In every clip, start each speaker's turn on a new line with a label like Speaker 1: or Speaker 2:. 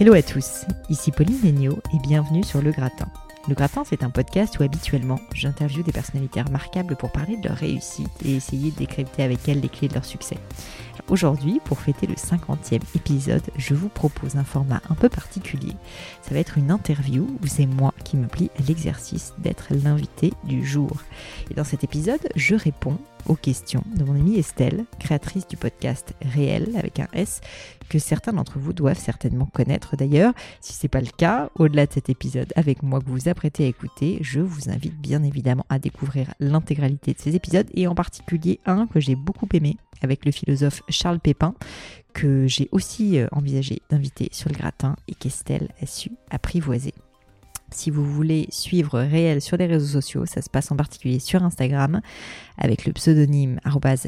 Speaker 1: Hello à tous, ici Pauline Legnaud et bienvenue sur Le Gratin. Le Gratin, c'est un podcast où habituellement j'interviewe des personnalités remarquables pour parler de leur réussite et essayer de décrypter avec elles les clés de leur succès. Aujourd'hui, pour fêter le 50e épisode, je vous propose un format un peu particulier. Ça va être une interview où c'est moi qui me plie à l'exercice d'être l'invité du jour. Et dans cet épisode, je réponds aux questions de mon amie Estelle, créatrice du podcast Réel avec un S, que certains d'entre vous doivent certainement connaître d'ailleurs. Si ce n'est pas le cas, au-delà de cet épisode avec moi que vous vous apprêtez à écouter, je vous invite bien évidemment à découvrir l'intégralité de ces épisodes et en particulier un que j'ai beaucoup aimé avec le philosophe Charles Pépin, que j'ai aussi euh, envisagé d'inviter sur le gratin et qu'Estelle a su apprivoiser. Si vous voulez suivre Réel sur les réseaux sociaux, ça se passe en particulier sur Instagram avec le pseudonyme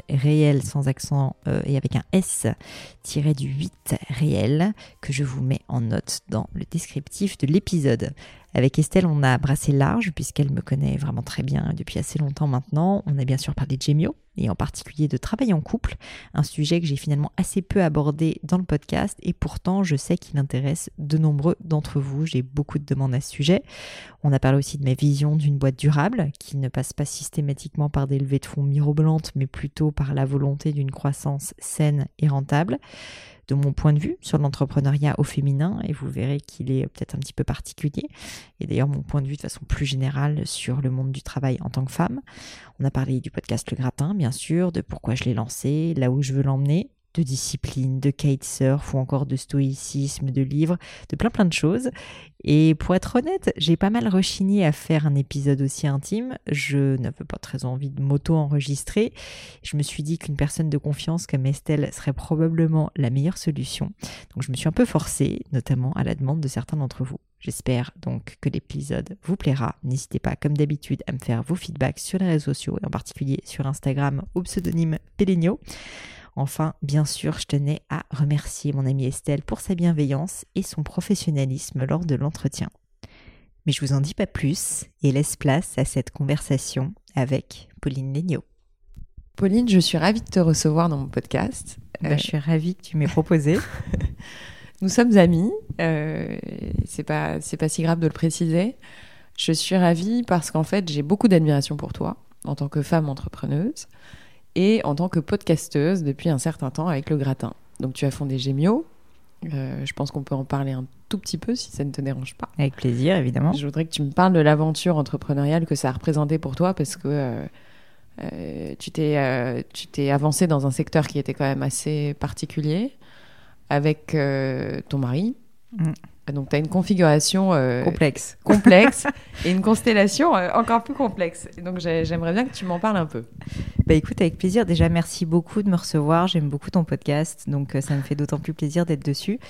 Speaker 1: réel sans accent euh, et avec un S tiré du 8 réel que je vous mets en note dans le descriptif de l'épisode. Avec Estelle, on a brassé large puisqu'elle me connaît vraiment très bien depuis assez longtemps maintenant. On a bien sûr parlé de Gemio et en particulier de travail en couple, un sujet que j'ai finalement assez peu abordé dans le podcast et pourtant je sais qu'il intéresse de nombreux d'entre vous. J'ai beaucoup de demandes à ce sujet. On a parlé aussi de ma vision d'une boîte durable qui ne passe pas systématiquement par des levées de fonds mirobolantes mais plutôt par la volonté d'une croissance saine et rentable de mon point de vue sur l'entrepreneuriat au féminin et vous verrez qu'il est peut-être un petit peu particulier. Et d'ailleurs mon point de vue de façon plus générale sur le monde du travail en tant que femme. On a parlé du podcast Le Gratin, bien sûr, de pourquoi je l'ai lancé, là où je veux l'emmener de discipline, de kitesurf ou encore de stoïcisme, de livres, de plein plein de choses. Et pour être honnête, j'ai pas mal rechigné à faire un épisode aussi intime. Je n'avais pas très envie de m'auto-enregistrer. Je me suis dit qu'une personne de confiance comme Estelle serait probablement la meilleure solution. Donc je me suis un peu forcée, notamment à la demande de certains d'entre vous. J'espère donc que l'épisode vous plaira. N'hésitez pas, comme d'habitude, à me faire vos feedbacks sur les réseaux sociaux et en particulier sur Instagram au pseudonyme Peligno. Enfin, bien sûr, je tenais à remercier mon amie Estelle pour sa bienveillance et son professionnalisme lors de l'entretien. Mais je vous en dis pas plus et laisse place à cette conversation avec Pauline Legnaud.
Speaker 2: Pauline, je suis ravie de te recevoir dans mon podcast.
Speaker 1: Bah, je suis ravie que tu m'aies proposé.
Speaker 2: Nous sommes amis, euh, c'est pas c'est pas si grave de le préciser. Je suis ravie parce qu'en fait j'ai beaucoup d'admiration pour toi en tant que femme entrepreneuse et en tant que podcasteuse depuis un certain temps avec le gratin. Donc tu as fondé Gemio. Euh, je pense qu'on peut en parler un tout petit peu si ça ne te dérange pas.
Speaker 1: Avec plaisir, évidemment.
Speaker 2: Je voudrais que tu me parles de l'aventure entrepreneuriale que ça a représenté pour toi parce que euh, euh, tu t'es tu t'es avancé dans un secteur qui était quand même assez particulier avec ton mari. Mm. Donc, tu as une configuration
Speaker 1: euh, complexe,
Speaker 2: complexe et une constellation euh, encore plus complexe. donc, j'aimerais bien que tu m'en parles un peu.
Speaker 1: Bah, écoute, avec plaisir. Déjà, merci beaucoup de me recevoir. J'aime beaucoup ton podcast. Donc, euh, ça me fait d'autant plus plaisir d'être dessus.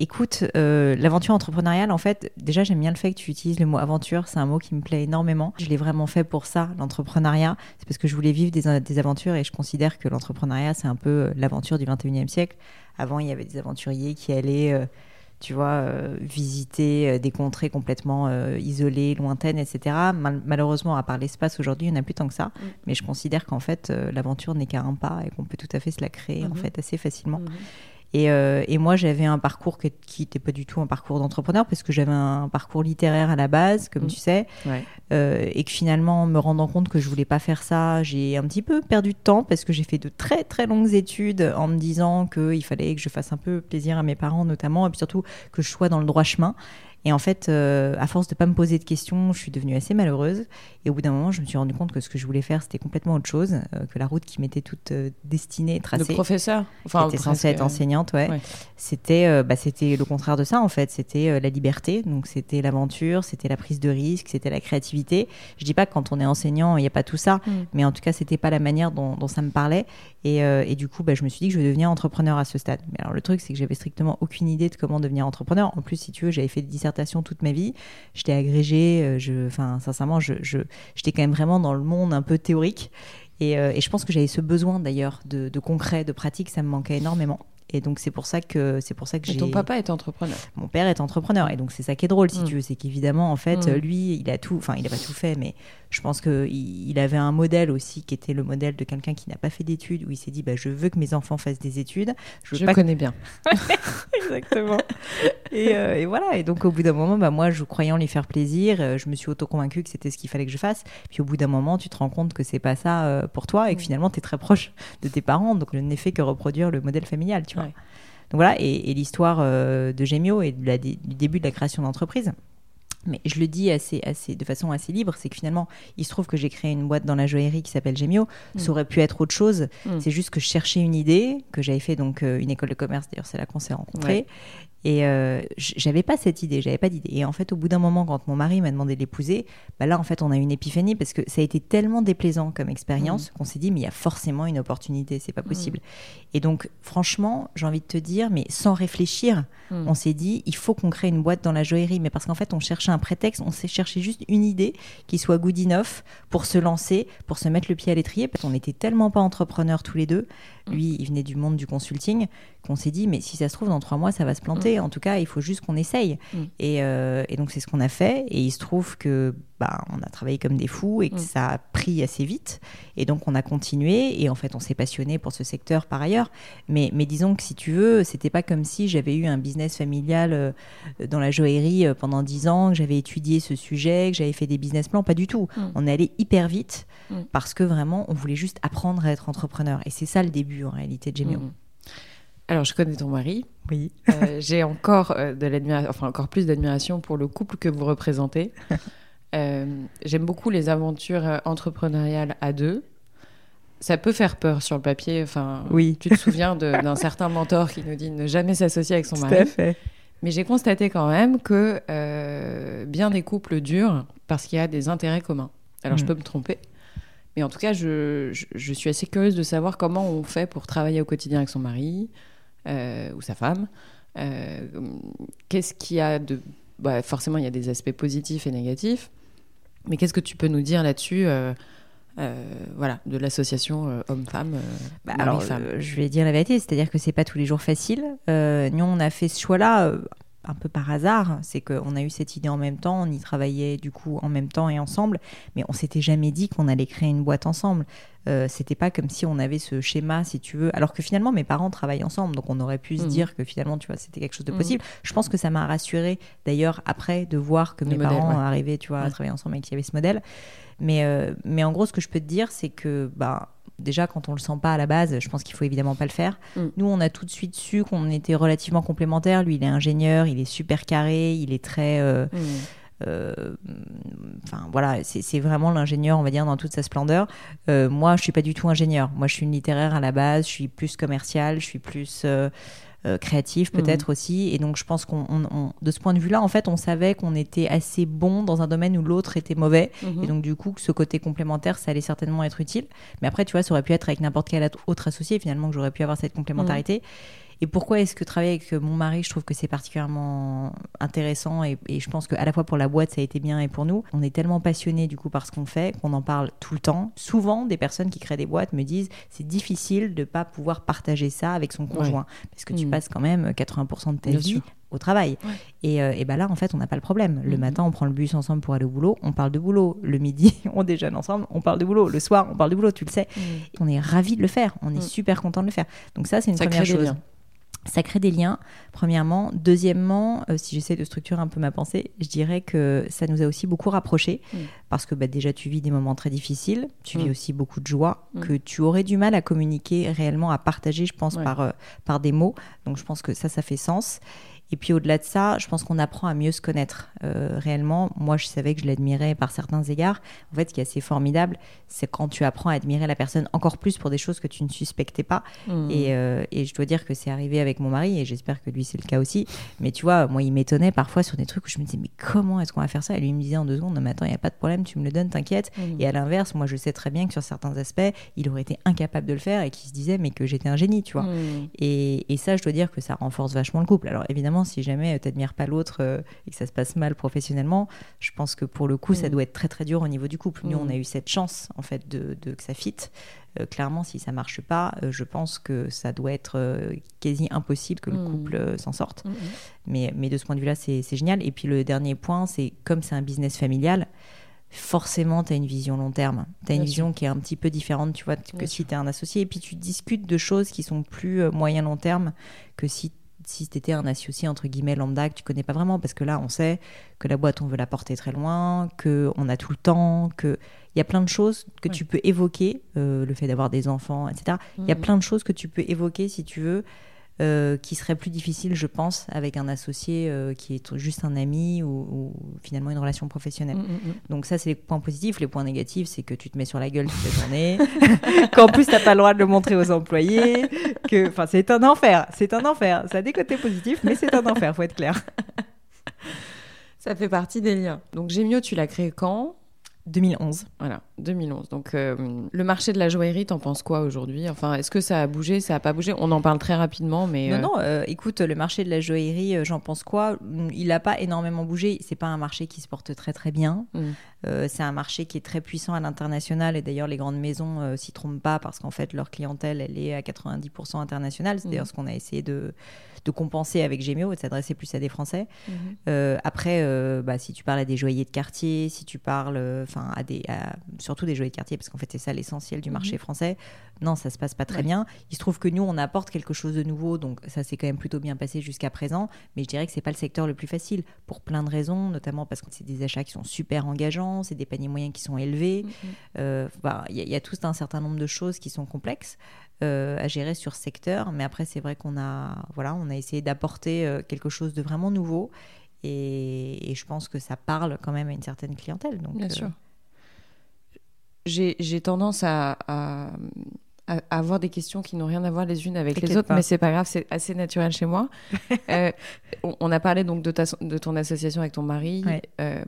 Speaker 1: écoute, l'aventure entrepreneuriale, en fait, déjà j'aime bien le fait que tu utilises le mot aventure, c'est un mot qui me plaît énormément. Je l'ai vraiment fait pour ça, l'entrepreneuriat. C'est parce que je voulais vivre des, des aventures et je considère que l'entrepreneuriat, c'est un peu l'aventure du 21e siècle. Avant, il y avait des aventuriers qui allaient tu vois, euh, visiter euh, des contrées complètement euh, isolées, lointaines, etc. malheureusement, à part l'espace aujourd'hui, il n'y en a plus tant que ça. Mm. Mais je considère qu'en fait, l'aventure n'est qu'à un pas et qu'on peut tout à fait se la créer en mm-hmm. fait assez facilement. Mm-hmm. Et, euh, et moi, j'avais un parcours qui n'était pas du tout un parcours d'entrepreneur parce que j'avais un parcours littéraire à la base, comme
Speaker 2: Mm.
Speaker 1: tu sais,
Speaker 2: Ouais.
Speaker 1: euh, et que finalement, en me rendant compte que je voulais pas faire ça, j'ai un petit peu perdu de temps parce que j'ai fait de très très longues études en me disant qu'il fallait que je fasse un peu plaisir à mes parents notamment, et puis surtout que je sois dans le droit chemin. Et en fait, euh, à force de pas me poser de questions, je suis devenue assez malheureuse. Et au bout d'un moment, je me suis rendu compte que ce que je voulais faire, c'était complètement autre chose, euh, que la route qui m'était toute euh, destinée,
Speaker 2: De
Speaker 1: tracée
Speaker 2: professeur.
Speaker 1: qui était censée être enseignante, ouais.
Speaker 2: ouais.
Speaker 1: C'était, bah, c'était le contraire de ça en fait. C'était la liberté, donc c'était l'aventure, c'était la prise de risque, c'était la créativité. Je dis pas que quand on est enseignant, il n'y a pas tout ça,
Speaker 2: Mm.
Speaker 1: mais en tout cas, c'était pas la manière dont, dont ça me parlait. Et, et du coup, bah, je me suis dit que je vais devenir entrepreneur à ce stade. Mais alors le truc, c'est que j'avais strictement aucune idée de comment devenir entrepreneur. En plus, si tu veux, j'avais fait des toute ma vie. J'étais agrégée. euh, enfin, sincèrement, j'étais quand même vraiment dans le monde un peu théorique. Et, euh, je pense que j'avais ce besoin d'ailleurs de concret, de pratique, ça me manquait énormément. Et donc c'est pour ça que c'est pour ça que
Speaker 2: Et
Speaker 1: j'ai.
Speaker 2: ton papa est entrepreneur.
Speaker 1: Mon père est entrepreneur et donc c'est ça qui est drôle si
Speaker 2: Mm.
Speaker 1: tu veux, c'est qu'évidemment en fait
Speaker 2: Mm.
Speaker 1: lui il a tout, enfin il a pas tout fait, mais je pense que il, il avait un modèle aussi qui était le modèle de quelqu'un qui n'a pas fait d'études où il s'est dit bah je veux que mes enfants fassent des études, je veux
Speaker 2: Je
Speaker 1: pas
Speaker 2: connais bien.
Speaker 1: Exactement. et, euh, et voilà. Et donc, au bout d'un moment, bah, moi, je croyais en lui faire plaisir. euh, je me suis auto-convaincue que c'était ce qu'il fallait que je fasse. Puis, au bout d'un moment, tu te rends compte que c'est pas ça euh, pour toi et que
Speaker 2: Mm.
Speaker 1: finalement, tu es très proche de tes parents. Donc, je n'ai fait que reproduire le modèle familial, tu vois.
Speaker 2: Ouais.
Speaker 1: Donc, voilà. Et, et l'histoire euh, de Gemio et de la- du début de la création d'entreprise. Mais je le dis assez, assez, de façon assez libre, c'est que finalement, il se trouve que j'ai créé une boîte dans la joaillerie qui s'appelle Gemio.
Speaker 2: Mm.
Speaker 1: Ça aurait pu être autre chose.
Speaker 2: Mm.
Speaker 1: C'est juste que je cherchais une idée, que j'avais fait donc euh, une école de commerce, d'ailleurs c'est là qu'on s'est rencontrés.
Speaker 2: Ouais.
Speaker 1: Et euh, j'avais pas cette idée, j'avais pas d'idée. Et en fait, au bout d'un moment, quand mon mari m'a demandé de l'épouser, bah là, en fait, on a eu une épiphanie parce que ça a été tellement déplaisant comme expérience qu'on s'est dit, mais il y a forcément une opportunité, c'est pas possible. Et donc, franchement, j'ai envie de te dire, mais sans réfléchir,
Speaker 2: Mm.
Speaker 1: on s'est dit, il faut qu'on crée une boîte dans la joaillerie. Mais parce qu'en fait, on cherchait un prétexte, on s'est cherché juste une idée qui soit good enough pour se lancer, pour se mettre le pied à l'étrier. Parce qu'on n'était tellement pas entrepreneurs tous les deux. Lui, il venait du monde du consulting, qu'on s'est dit, mais si ça se trouve, dans trois mois, ça va se planter. En tout cas, il faut juste qu'on essaye.
Speaker 2: Mm.
Speaker 1: Et, euh, et donc, c'est ce qu'on a fait. Et il se trouve que bah, on a travaillé comme des fous et que
Speaker 2: Mm.
Speaker 1: ça a pris assez vite. Et donc, on a continué. Et en fait, on s'est passionné pour ce secteur par ailleurs. Mais, mais disons que si tu veux, c'était pas comme si j'avais eu un business familial euh, dans la joaillerie euh, pendant dix ans, que j'avais étudié ce sujet, que j'avais fait des business plans. Pas du tout.
Speaker 2: Mm.
Speaker 1: On est allé hyper vite
Speaker 2: Mm.
Speaker 1: parce que vraiment, on voulait juste apprendre à être entrepreneur. Et c'est ça le début en réalité de Gemio.
Speaker 2: Alors, je connais ton mari.
Speaker 1: Oui.
Speaker 2: Euh, J'ai encore euh, de l'admiration, enfin encore plus d'admiration pour le couple que vous représentez. Euh, J'aime beaucoup les aventures euh, entrepreneuriales à deux. Ça peut faire peur sur le papier. Enfin,
Speaker 1: Oui.
Speaker 2: tu te souviens d'un certain mentor qui nous dit ne jamais s'associer avec son mari.
Speaker 1: fait.
Speaker 2: Mais j'ai constaté quand même que euh, bien des couples durent parce qu'il y a des intérêts communs. Alors je
Speaker 1: Mm.
Speaker 2: peux me tromper, mais en tout cas, je, je- je suis assez curieuse de savoir comment on fait pour travailler au quotidien avec son mari euh, ou sa femme. Euh, qu'est-ce qu'il y a de... bah, forcément, il y a des aspects positifs et négatifs, mais qu'est-ce que tu peux nous dire là-dessus euh, euh, voilà, de l'association euh, homme-femme, euh,
Speaker 1: Bah, alors, je vais dire la vérité, c'est-à-dire que c'est pas tous les jours facile. Nous, on a fait ce choix-là un peu par hasard. C'est qu'on a eu cette idée en même temps, on y travaillait du coup en même temps et ensemble, mais on s'était jamais dit qu'on allait créer une boîte ensemble. Euh, c'était pas comme si on avait ce schéma, si tu veux. Alors que finalement, mes parents travaillent ensemble, donc on aurait pu se
Speaker 2: Mhm.
Speaker 1: dire que finalement, tu vois, c'était quelque chose de
Speaker 2: Mhm.
Speaker 1: possible. Je pense que ça m'a rassuré d'ailleurs après de voir que mes parents
Speaker 2: ouais.
Speaker 1: arrivaient, tu vois, à
Speaker 2: Ouais.
Speaker 1: travailler ensemble et qu'il y avait ce modèle. Mais, euh, mais en gros, ce que je peux te dire, c'est que bah, déjà, quand on le sent pas à la base, je pense qu'il faut évidemment pas le faire.
Speaker 2: Mm.
Speaker 1: Nous, on a tout de suite su qu'on était relativement complémentaires. Lui, il est ingénieur, il est super carré, il est très. euh,
Speaker 2: Mm.
Speaker 1: Euh, Enfin, voilà, c'est vraiment l'ingénieur, on va dire, dans toute sa splendeur. Euh, moi, je suis pas du tout ingénieur. Moi, je suis une littéraire à la base, je suis plus commercial, je suis plus. euh, euh, créatif peut-être aussi et donc je pense qu'on on- on- de ce point de vue là en fait on savait qu'on était assez bon dans un domaine où l'autre était mauvais
Speaker 2: Mhm.
Speaker 1: et donc, du coup, que ce côté complémentaire, ça allait certainement être utile. Mais après, tu vois, ça aurait pu être avec n'importe quel autre associé, finalement, que j'aurais pu avoir cette complémentarité. Et pourquoi est-ce que travailler avec mon mari, je trouve que c'est particulièrement intéressant et, et je pense qu'à la fois pour la boîte, ça a été bien et pour nous. On est tellement passionnés du coup par ce qu'on fait qu'on en parle tout le temps. Souvent, des personnes qui créent des boîtes me disent c'est difficile de pas pouvoir partager ça avec son conjoint parce que tu
Speaker 2: Mhm.
Speaker 1: passes quand même 80% de ta
Speaker 2: Bien
Speaker 1: vie
Speaker 2: sûr.
Speaker 1: au travail.
Speaker 2: Ouais.
Speaker 1: Et, euh, et ben là, en fait, on n'a pas le problème. Le
Speaker 2: Mhm.
Speaker 1: matin, on prend le bus ensemble pour aller au boulot, on parle de boulot. Le midi, on déjeune ensemble, on parle de boulot. Le soir, on parle de boulot, tu le sais.
Speaker 2: Mm.
Speaker 1: On est ravis de le faire, on est super content de le faire. Donc ça, c'est une
Speaker 2: Ça
Speaker 1: première chose. Ça crée des liens, premièrement. Deuxièmement, euh, si j'essaie de structurer un peu ma pensée, je dirais que ça nous a aussi beaucoup rapprochés,
Speaker 2: Mm.
Speaker 1: parce que bah, déjà, tu vis des moments très difficiles, tu vis
Speaker 2: Mm.
Speaker 1: aussi beaucoup de joie,
Speaker 2: Mm.
Speaker 1: que tu aurais du mal à communiquer réellement, à partager, je pense,
Speaker 2: Ouais.
Speaker 1: par, euh, par des mots. Donc, je pense que ça, ça fait sens. Et puis, au-delà de ça, je pense qu'on apprend à mieux se connaître euh, réellement. Moi, je savais que je l'admirais par certains égards. En fait, ce qui est assez formidable, c'est quand tu apprends à admirer la personne encore plus pour des choses que tu ne suspectais pas.
Speaker 2: Mm.
Speaker 1: Et, euh, et je dois dire que c'est arrivé avec mon mari, et j'espère que lui c'est le cas aussi. Mais tu vois, moi il m'étonnait parfois sur des trucs où je me disais, mais comment est-ce qu'on va faire ça? Et lui il me disait en deux secondes, non mais attends, il n'y a pas de problème, tu me le donnes, t'inquiète.
Speaker 2: Mm.
Speaker 1: Et à l'inverse, moi je sais très bien que sur certains aspects, il aurait été incapable de le faire et qu'il se disait, mais que j'étais un génie, tu vois.
Speaker 2: Mm.
Speaker 1: Et, et ça, je dois dire que ça renforce vachement le couple. Alors évidemment, si jamais tu n'admires pas l'autre euh, et que ça se passe mal professionnellement, je pense que pour le coup, ça
Speaker 2: Mm.
Speaker 1: doit être très très dur au niveau du couple. Nous,
Speaker 2: Mm.
Speaker 1: on a eu cette chance en fait de, de- que ça fitte. Euh, clairement, si ça marche pas, euh, je pense que ça doit être euh, quasi impossible que le
Speaker 2: Mm.
Speaker 1: couple euh, s'en sorte.
Speaker 2: Mm.
Speaker 1: Mais, mais de ce point de vue-là, c'est c'est génial. Et puis le dernier point, c'est comme c'est un business familial, forcément, tu as une vision long terme. Tu as une vision qui est un petit peu différente, tu vois, que
Speaker 2: Bien
Speaker 1: si tu es un associé. Et puis tu discutes de choses qui sont plus euh, moyen-long terme que si si tu étais un associé entre guillemets lambda que tu connais pas vraiment parce que là on sait que la boîte on veut la porter très loin que on a tout le temps que il y a plein de choses que
Speaker 2: Ouais.
Speaker 1: tu peux évoquer euh, le fait d'avoir des enfants etc il y a
Speaker 2: Mm.
Speaker 1: plein de choses que tu peux évoquer si tu veux euh, qui seraient plus difficiles je pense avec un associé euh, qui est juste un ami ou, ou finalement une relation professionnelle
Speaker 2: Mm, mm, mm.
Speaker 1: donc ça, c'est les points positifs. Les points négatifs, c'est que tu te mets sur la gueule toute la journée, qu'en plus, t'as pas le droit de le montrer aux employés, que, enfin, c'est un enfer. C'est un enfer. Ça a des côtés positifs, mais c'est un enfer, faut être clair.
Speaker 2: Ça fait partie des liens. Donc Gemio, tu l'as créé quand?
Speaker 1: 2011.
Speaker 2: Voilà, 2011. Donc euh, le marché de la joaillerie, t'en penses quoi aujourd'hui? Enfin, est-ce que ça a bougé? Ça a pas bougé? On en parle très rapidement, mais
Speaker 1: Non,
Speaker 2: euh,
Speaker 1: non, euh, écoute, le marché de la joaillerie, j'en pense quoi? Il n'a pas énormément bougé. C'est pas un marché qui se porte très très bien.
Speaker 2: Mm.
Speaker 1: C'est un marché qui est très puissant à l'international et d'ailleurs les grandes maisons s'y trompent pas parce qu'en fait leur clientèle elle est à 90% internationale. C'est d'ailleurs
Speaker 2: Mhm.
Speaker 1: ce qu'on a essayé de, de compenser avec Gemio et de s'adresser plus à des Français.
Speaker 2: Mhm.
Speaker 1: Euh, après, euh, bah, si tu parles à des joailliers de quartier, si tu parles, euh, enfin, à des, à- surtout des joailliers de quartier, parce qu'en fait, c'est ça l'essentiel du marché français. Non, ça se passe pas très
Speaker 2: Ouais.
Speaker 1: bien. Il se trouve que nous, on apporte quelque chose de nouveau, donc ça s'est quand même plutôt bien passé jusqu'à présent. Mais je dirais que c'est pas le secteur le plus facile pour plein de raisons, notamment parce que c'est des achats qui sont super engageants, c'est des paniers moyens qui sont élevés.
Speaker 2: Mhm.
Speaker 1: Euh, bah, Il y, a- il y a tout un certain nombre de choses qui sont complexes euh, à gérer sur ce secteur. Mais après, c'est vrai qu'on a, voilà, on a essayé d'apporter euh, quelque chose de vraiment nouveau. Et, et je pense que ça parle quand même à une certaine clientèle. Donc,
Speaker 2: Bien
Speaker 1: euh,
Speaker 2: sûr. J'ai tendance à, à- à avoir des questions qui n'ont rien à voir les unes avec les autres,
Speaker 1: pas.
Speaker 2: mais c'est pas grave, c'est assez naturel chez moi. Euh, on, on a parlé donc de, ta, de ton association avec ton mari.
Speaker 1: Ouais.
Speaker 2: Euh,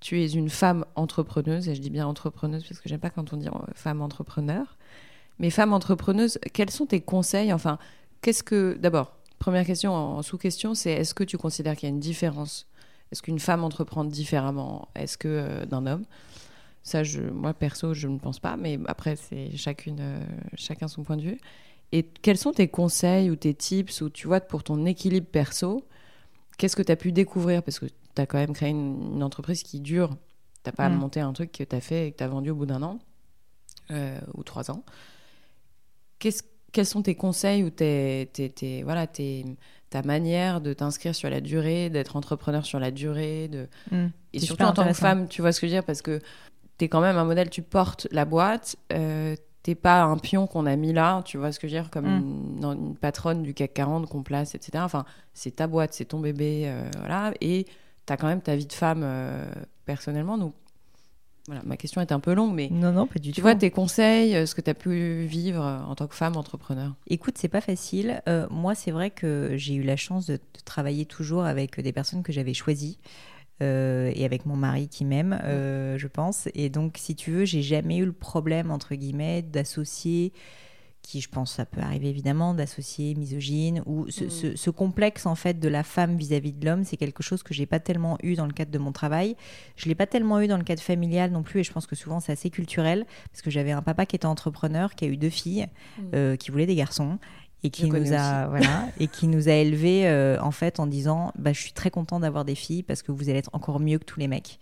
Speaker 2: tu es une femme entrepreneuse, et je dis bien entrepreneuse parce que j'aime pas quand on dit euh, femme entrepreneur. Mais femme entrepreneuse, quels sont tes conseils? Enfin, qu'est-ce que. D'abord, première question en, en sous-question, c'est est-ce que tu considères qu'il y a une différence? Est-ce qu'une femme entreprend différemment? Est-ce que euh, d'un homme? Ça, je, moi perso, je ne pense pas, mais après, c'est chacune, euh, chacun son point de vue. Et quels sont tes conseils ou tes tips ou tu vois pour ton équilibre perso Qu'est-ce que tu as pu découvrir? Parce que tu as quand même créé une, une entreprise qui dure. Tu pas
Speaker 1: Mm.
Speaker 2: monté un truc que tu as fait et que tu as vendu au bout d'un an euh, ou trois ans. Qu'est-ce- quels sont tes conseils ou tes, tes- tes- voilà, tes- ta manière de t'inscrire sur la durée, d'être entrepreneur sur la durée de...
Speaker 1: hmm,
Speaker 2: Et surtout en tant que femme, tu vois ce que je veux dire? Parce que tu es quand même un modèle, tu portes la boîte, euh, t'es pas un pion qu'on a mis là, tu vois ce que je veux dire Comme
Speaker 1: Mm.
Speaker 2: une, une patronne du CAC 40 qu'on place, etc. Enfin, c'est ta boîte, c'est ton bébé, euh, voilà. Et tu as quand même ta vie de femme euh, personnellement. Donc, voilà, ma question est un peu longue, mais
Speaker 1: Non, non, pas du
Speaker 2: tu
Speaker 1: tout.
Speaker 2: vois tes conseils, euh, ce que tu as pu vivre euh, en tant que femme entrepreneur?
Speaker 1: Écoute, c'est pas facile. Euh, moi, c'est vrai que j'ai eu la chance de, de travailler toujours avec des personnes que j'avais choisies. Euh, et avec mon mari qui m'aime, euh, je pense. Et donc, si tu veux, j'ai jamais eu le problème, entre guillemets, d'associer, qui je pense ça peut arriver évidemment, d'associer misogyne, ou ce,
Speaker 2: Mm.
Speaker 1: ce- ce complexe en fait de la femme vis-à-vis de l'homme, c'est quelque chose que j'ai pas tellement eu dans le cadre de mon travail. Je l'ai pas tellement eu dans le cadre familial non plus, et je pense que souvent c'est assez culturel, parce que j'avais un papa qui était entrepreneur, qui a eu deux filles,
Speaker 2: Mm.
Speaker 1: euh, qui voulait des garçons et qui nous a voilà et qui nous a élevés euh, en fait en disant bah je suis très content d'avoir des filles parce que vous allez être encore mieux que tous les mecs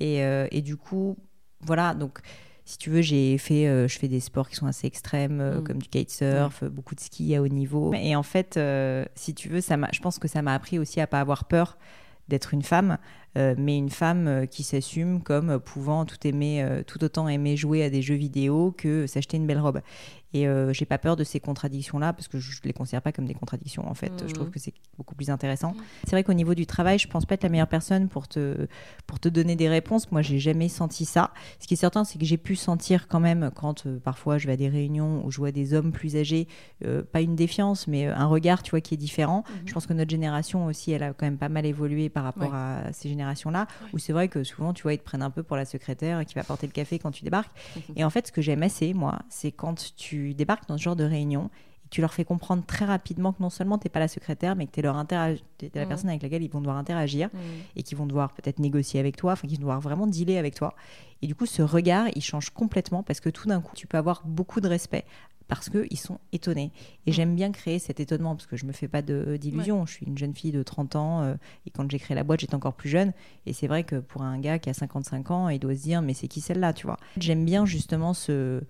Speaker 1: et, euh, et du coup voilà donc si tu veux, j'ai fait, euh, je fais des sports qui sont assez extrêmes,
Speaker 2: Mm.
Speaker 1: comme du kitesurf, beaucoup de ski à haut niveau. Et en fait, si tu veux, ça m'a, je pense que ça m'a appris aussi à pas avoir peur d'être une femme, euh, mais une femme euh, qui s'assume comme euh, pouvant tout aimer, tout autant aimer jouer à des jeux vidéo que s'acheter une belle robe. Et j'ai pas peur de ces contradictions-là parce que je les considère pas comme des contradictions en fait. Je trouve que c'est beaucoup plus intéressant. C'est vrai qu'au niveau du travail, je pense pas être la meilleure personne pour te pour te donner des réponses. Moi, j'ai jamais senti ça. Ce qui est certain, c'est que j'ai pu sentir quand même quand parfois je vais à des réunions où je vois des hommes plus âgés, pas une défiance, mais un regard, tu vois, qui est différent.
Speaker 2: Mhm.
Speaker 1: Je pense que notre génération aussi, elle a quand même pas mal évolué par rapport
Speaker 2: Ouais.
Speaker 1: à ces générations-là, où c'est vrai que souvent, tu vois, ils te prennent un peu pour la secrétaire qui va porter le café quand tu débarques. Et en fait, ce que j'aime assez, moi, c'est quand tu débarques dans ce genre de réunion tu leur fais comprendre très rapidement que non seulement tu n'es pas la secrétaire, mais que tu es, leur interag- la
Speaker 2: Mhm.
Speaker 1: personne avec laquelle ils vont devoir interagir
Speaker 2: Mm.
Speaker 1: et qui vont devoir peut-être négocier avec toi, enfin qui vont devoir vraiment dealer avec toi. Et du coup, ce regard, il change complètement parce que tout d'un coup, tu peux avoir beaucoup de respect parce qu'ils sont étonnés. Et
Speaker 2: Mm.
Speaker 1: j'aime bien créer cet étonnement parce que je me fais pas de- d'illusions. Je suis une jeune fille de 30 ans euh, et quand j'ai créé la boîte, j'étais encore plus jeune. Et c'est vrai que pour un gars qui a 55 ans, il doit se dire mais c'est qui celle-là, tu vois? J'aime bien justement ce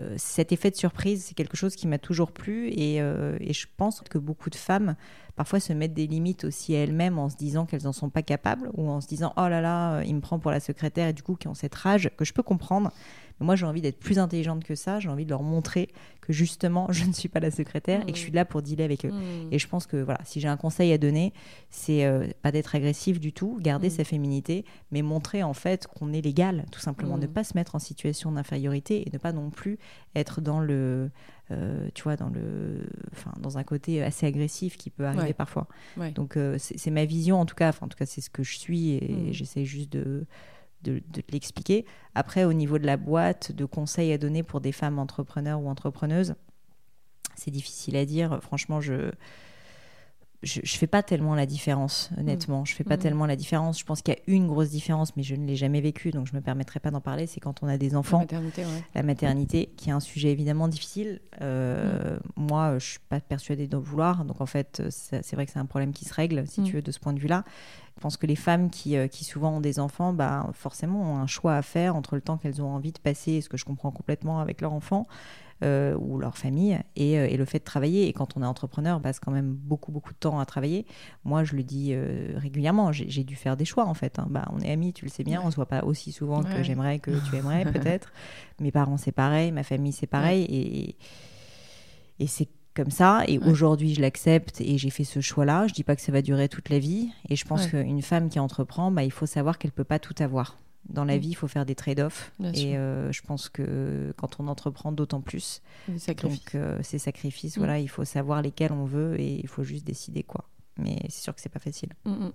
Speaker 1: euh, cet effet de surprise, c'est quelque chose qui m'a toujours plu et, euh, et je pense que beaucoup de femmes parfois se mettent des limites aussi à elles-mêmes en se disant qu'elles n'en sont pas capables ou en se disant oh là là, euh, il me prend pour la secrétaire et du coup qui ont cette rage que je peux comprendre. Mais moi j'ai envie d'être plus intelligente que ça, j'ai envie de leur montrer que justement je ne suis pas la secrétaire et que je suis là pour dealer avec eux.
Speaker 2: Mm.
Speaker 1: Et je pense que voilà, si j'ai un conseil à donner, c'est euh, pas d'être agressif du tout, garder
Speaker 2: Mm.
Speaker 1: sa féminité, mais montrer en fait qu'on est légal, tout simplement, ne pas se mettre en situation d'infériorité et ne pas non plus être dans le, euh, tu vois, dans le, enfin, dans un côté assez agressif qui peut arriver
Speaker 2: Ouais.
Speaker 1: parfois.
Speaker 2: Ouais.
Speaker 1: Donc euh, c'est ma vision en tout cas, enfin en tout cas c'est ce que je suis et j'essaie juste de de, l'expliquer. Après, au niveau de la boîte, de conseils à donner pour des femmes entrepreneurs ou entrepreneuses, c'est difficile à dire. Franchement, je je, je fais pas tellement la différence, honnêtement. Je fais pas
Speaker 2: Mm.
Speaker 1: tellement la différence. Je pense qu'il y a une grosse différence, mais je ne l'ai jamais vécue, donc je me permettrai pas d'en parler. C'est quand on a des
Speaker 2: La
Speaker 1: enfants,
Speaker 2: maternité, ouais.
Speaker 1: la maternité, qui est un sujet évidemment difficile. Euh, Moi, je suis pas persuadée d'en vouloir, donc en fait, c'est vrai que c'est un problème qui se règle, si
Speaker 2: Mm.
Speaker 1: tu veux, de ce point de vue-là. Je pense que les femmes qui, euh, qui souvent ont des enfants, bah, forcément ont un choix à faire entre le temps qu'elles ont envie de passer, ce que je comprends complètement avec leur enfant euh, ou leur famille, et, euh, et le fait de travailler. Et quand on est entrepreneur, bah, c'est quand même beaucoup, beaucoup de temps à travailler. Moi, je le dis euh, régulièrement, j'ai dû faire des choix en fait. hein. Bah, on est amis, tu le sais bien,
Speaker 2: Ouais.
Speaker 1: on se voit pas aussi souvent que j'aimerais, que tu aimerais peut-être. Mes parents, c'est pareil, ma famille, c'est pareil. Et, et c'est comme ça. Et
Speaker 2: Ouais.
Speaker 1: aujourd'hui, je l'accepte et j'ai fait ce choix-là. Je dis pas que ça va durer toute la vie. Et je pense
Speaker 2: Ouais.
Speaker 1: qu'une femme qui entreprend, bah, il faut savoir qu'elle peut pas tout avoir. Dans la
Speaker 2: Mm.
Speaker 1: vie, il faut faire des trade-offs. Et euh, je pense que quand on entreprend, d'autant plus.
Speaker 2: Sacrifices.
Speaker 1: Donc, euh, ces sacrifices,
Speaker 2: Mm.
Speaker 1: voilà, il faut savoir lesquels on veut et il faut juste décider quoi. Mais c'est sûr que c'est pas facile.
Speaker 2: Mm.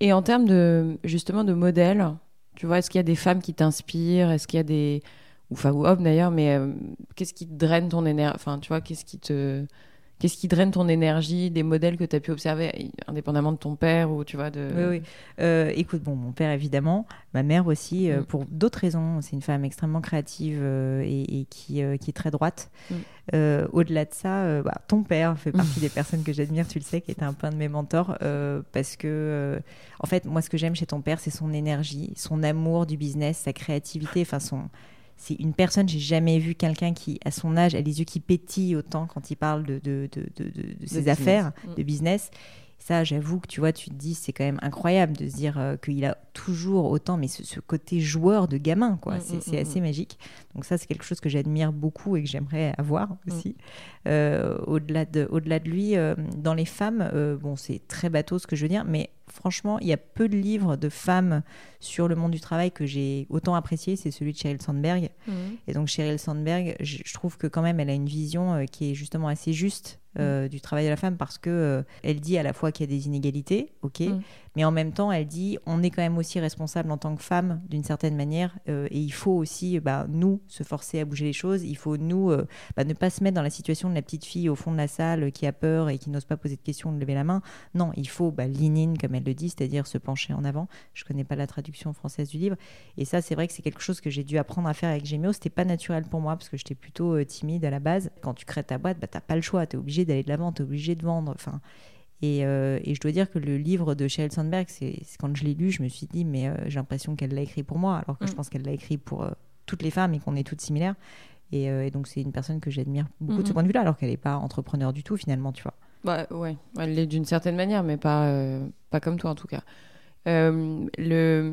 Speaker 2: Et en termes de justement de modèles, tu vois, est-ce qu'il y a des femmes qui t'inspirent? Est-ce qu'il y a des ou femmes ou hommes d'ailleurs, mais euh, qu'est-ce qui te draine ton énergie Enfin, tu vois, qu'est-ce qui te qu'est-ce qui draine ton énergie Des modèles que tu as pu observer, indépendamment de ton père ou tu vois de.
Speaker 1: Oui, oui. Euh, écoute, bon, mon père évidemment, ma mère aussi, euh,
Speaker 2: Mm.
Speaker 1: pour d'autres raisons. C'est une femme extrêmement créative euh, et, et qui, qui est très droite.
Speaker 2: Mm.
Speaker 1: Au-delà de ça, bah, ton père fait partie des personnes que j'admire, tu le sais, qui était un peu un de mes mentors, parce que, en fait, moi, ce que j'aime chez ton père, c'est son énergie, son amour du business, sa créativité, enfin son. C'est une personne, j'ai jamais vu quelqu'un qui, à son âge, a les yeux qui pétillent autant quand il parle de, de, de, de, de- de ses
Speaker 2: business.
Speaker 1: affaires,
Speaker 2: Mm.
Speaker 1: de business. Ça, j'avoue que tu vois, tu te dis, c'est quand même incroyable de se dire euh, qu'il a toujours autant, mais ce, ce côté joueur de gamin, quoi.
Speaker 2: Mm,
Speaker 1: c'est
Speaker 2: mm, mm,
Speaker 1: assez magique. Donc ça, c'est quelque chose que j'admire beaucoup et que j'aimerais avoir aussi. Euh, au-delà de, lui, euh, dans les femmes, euh, bon, c'est très bateau ce que je veux dire, mais franchement, il y a peu de livres de femmes sur le monde du travail que j'ai autant apprécié. C'est celui de Sheryl Sandberg. Et donc Sheryl Sandberg, je, trouve que quand même elle a une vision qui est justement assez juste euh, du travail de la femme parce que euh, elle dit à la fois qu'il y a des inégalités, ok. Mais en même temps elle dit on est quand même aussi responsable en tant que femme d'une certaine manière euh, et il faut aussi bah, nous se forcer à bouger les choses, il faut nous euh, bah, ne pas se mettre dans la situation de la petite fille au fond de la salle euh, qui a peur et qui n'ose pas poser de questions, de lever la main. Non, il faut bah, lean in comme elle le dit, c'est-à-dire se pencher en avant. Je connais pas la traduction française du livre. Et ça, c'est vrai que c'est quelque chose que j'ai dû apprendre à faire avec Gemio. C'était pas naturel pour moi parce que j'étais plutôt euh, timide à la base. Quand tu crées ta boîte, bah, t'as pas le choix. Tu es obligé d'aller de l'avant, tu es obligé de vendre. Enfin, et, euh, et je dois dire que le livre de Sheryl Sandberg, c'est quand je l'ai lu, je me suis dit, mais euh, j'ai l'impression qu'elle l'a écrit pour moi, alors que je
Speaker 2: Mm.
Speaker 1: pense qu'elle l'a écrit pour, euh, toutes les femmes et qu'on est toutes similaires. Et, et donc, c'est une personne que j'admire beaucoup de ce
Speaker 2: Mhm.
Speaker 1: point de vue-là, alors qu'elle n'est pas entrepreneur du tout, finalement, tu vois.
Speaker 2: Bah ouais, elle l'est d'une certaine manière, mais pas, pas comme toi en tout cas. Le,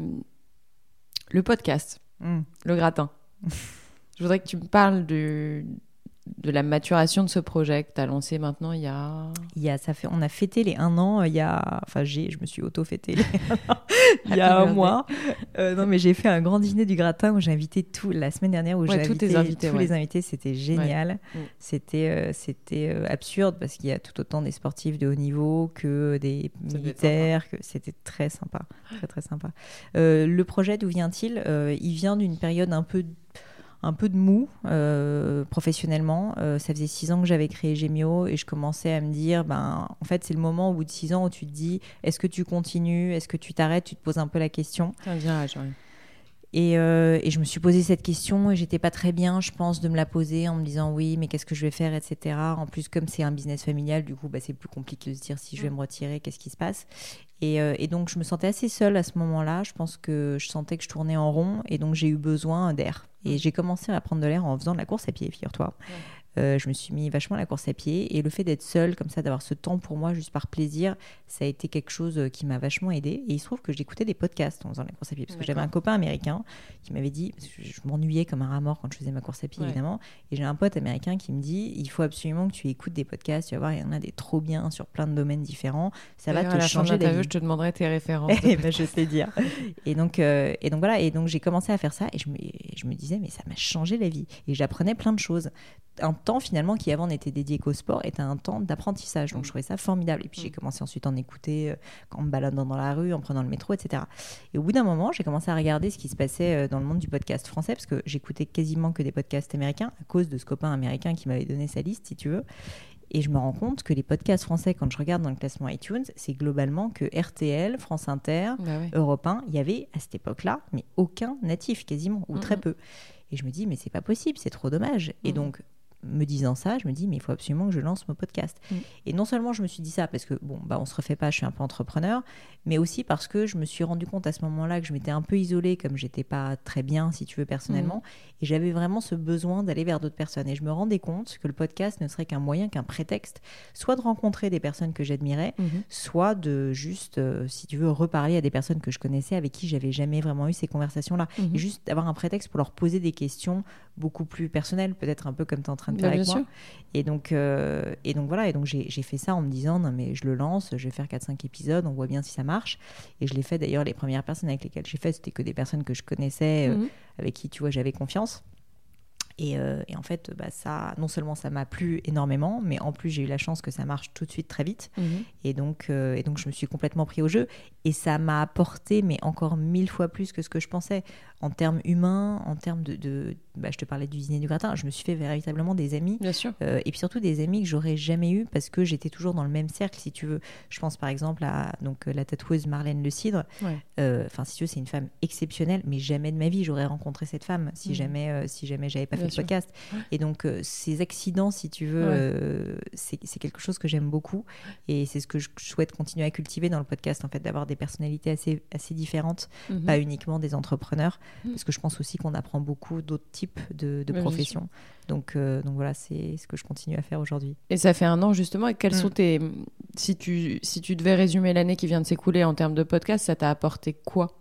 Speaker 2: le podcast,
Speaker 1: Mm.
Speaker 2: le gratin. Je voudrais que tu me parles de, de la maturation de ce projet que tu as lancé maintenant il y a...
Speaker 1: Il y a, ça fait, on a fêté les un an, euh, il y a, enfin j'ai, je me suis auto-fêté les un an, il y a un mois. Euh, non mais j'ai fait un grand dîner du gratin où j'ai invité tout, la semaine dernière où
Speaker 2: Ouais,
Speaker 1: j'ai invité
Speaker 2: invités,
Speaker 1: tous
Speaker 2: ouais.
Speaker 1: les invités, c'était génial.
Speaker 2: Mm.
Speaker 1: C'était, euh, c'était euh, absurde parce qu'il y a tout autant des sportifs de haut niveau que des militaires, que c'était très sympa, très très sympa. Le projet d'où vient-il? Il vient d'une période un peu un peu de mou euh, professionnellement. Euh, ça faisait six ans que j'avais créé Gemio et je commençais à me dire, ben, en fait, c'est le moment au bout de six ans où tu te dis, est-ce que tu continues, est-ce que tu t'arrêtes, tu te poses un peu la question.
Speaker 2: Un virage.
Speaker 1: Et, euh, et je me suis posé cette question et j'étais pas très bien, je pense, de me la poser en me disant oui, mais qu'est-ce que je vais faire, etc. En plus, comme c'est un business familial, du coup, bah, c'est plus compliqué de se dire si je vais
Speaker 2: Mm.
Speaker 1: me retirer, qu'est-ce qui se passe. Et, euh, et donc, je me sentais assez seule à ce moment-là. Je pense que je sentais que je tournais en rond et donc j'ai eu besoin d'air. Et j'ai commencé à prendre de l'air en faisant de la course à pied, figure-toi. Euh, je me suis mis vachement à la course à pied et le fait d'être seule comme ça, d'avoir ce temps pour moi juste par plaisir, ça a été quelque chose euh, qui m'a vachement aidé. Et il se trouve que j'écoutais des podcasts en faisant la course à pied parce que j'avais un copain américain qui m'avait dit, parce que je m'ennuyais comme un rat mort quand je faisais ma course à pied
Speaker 2: Ouais.
Speaker 1: évidemment, et j'ai un pote américain qui me dit, il faut absolument que tu écoutes des podcasts, tu vas voir, il y en a des trop bien sur plein de domaines différents, ça va te
Speaker 2: à la de
Speaker 1: changer la vie.
Speaker 2: je te demanderai tes références.
Speaker 1: Eh ben, je sais dire. Et donc, euh, et donc voilà. Et donc j'ai commencé à faire ça et je me, et je me disais mais ça m'a changé la vie. Et j'apprenais plein de choses. Un temps finalement qui avant n'était dédié qu'au sport était un temps d'apprentissage. Donc je trouvais ça formidable. Et puis j'ai commencé ensuite à en écouter euh, en me baladant dans la rue, en prenant le métro, etc. Et au bout d'un moment, j'ai commencé à regarder ce qui se passait euh, dans le monde du podcast français parce que j'écoutais quasiment que des podcasts américains à cause de ce copain américain qui m'avait donné sa liste, si tu veux. Et je me rends compte que les podcasts français, quand je regarde dans le classement iTunes, c'est globalement que RTL, France Inter,
Speaker 2: Bah.
Speaker 1: Europe 1, il y avait à cette époque-là, mais aucun natif quasiment, ou très
Speaker 2: Mhm.
Speaker 1: peu. Et je me dis, mais c'est pas possible, c'est trop dommage. Et donc, me disant ça, je me dis, mais il faut absolument que je lance mon podcast.
Speaker 2: Mhm.
Speaker 1: Et non seulement je me suis dit ça, parce que, bon, bah, on se refait pas, je suis un peu entrepreneur, mais aussi parce que je me suis rendu compte à ce moment-là que je m'étais un peu isolée, comme j'étais pas très bien, si tu veux, personnellement, et j'avais vraiment ce besoin d'aller vers d'autres personnes. Et je me rendais compte que le podcast ne serait qu'un moyen, qu'un prétexte, soit de rencontrer des personnes que j'admirais,
Speaker 2: Mhm.
Speaker 1: soit de juste, euh, si tu veux, reparler à des personnes que je connaissais avec qui j'avais jamais vraiment eu ces conversations-là.
Speaker 2: Mhm.
Speaker 1: Et juste d'avoir un prétexte pour leur poser des questions beaucoup plus personnelles, peut-être un peu comme tu es en train de
Speaker 2: Bah,
Speaker 1: faire
Speaker 2: bien
Speaker 1: avec
Speaker 2: sûr.
Speaker 1: moi. Et donc, euh, et donc voilà, et donc j'ai j'ai fait ça en me disant, non mais je le lance, je vais faire 4-5 épisodes, on voit bien si ça marche. Et je l'ai fait d'ailleurs, les premières personnes avec lesquelles j'ai fait, c'était que des personnes que je connaissais, euh,
Speaker 2: Mhm.
Speaker 1: avec qui, tu vois, j'avais confiance. Et, euh, et en fait, bah, ça, non seulement ça m'a plu énormément, mais en plus j'ai eu la chance que ça marche tout de suite très vite.
Speaker 2: Mhm.
Speaker 1: Et donc, euh, et donc je me suis complètement pris au jeu. Et ça m'a apporté, mais encore mille fois plus que ce que je pensais. En termes humains, en termes de... de- bah, je te parlais du dîner du gratin, je me suis fait véritablement des amis.
Speaker 2: Bien sûr.
Speaker 1: Euh, et puis surtout des amis que j'aurais jamais eu parce que j'étais toujours dans le même cercle, si tu veux. Je pense par exemple à donc, la tatoueuse Marlène Le Cidre.
Speaker 2: Ouais.
Speaker 1: Enfin, si tu veux, c'est une femme exceptionnelle, mais jamais de ma vie j'aurais rencontré cette femme si
Speaker 2: Mhm.
Speaker 1: jamais, si jamais j'avais pas
Speaker 2: Bien sûr.
Speaker 1: le podcast. Et donc, euh, ces accidents, si tu veux,
Speaker 2: Ouais.
Speaker 1: euh, c'est c'est quelque chose que j'aime beaucoup. Et c'est ce que je souhaite continuer à cultiver dans le podcast, en fait, d'avoir des personnalités assez, assez différentes,
Speaker 2: Mhm.
Speaker 1: pas uniquement des entrepreneurs,
Speaker 2: Mhm.
Speaker 1: parce que je pense aussi qu'on apprend beaucoup d'autres types de, professions. Donc, euh, donc voilà, c'est ce que je continue à faire aujourd'hui.
Speaker 2: Et ça fait un an justement. Et quels
Speaker 1: Mm.
Speaker 2: sont tes. Si tu, si tu devais résumer l'année qui vient de s'écouler en termes de podcast, ça t'a apporté quoi?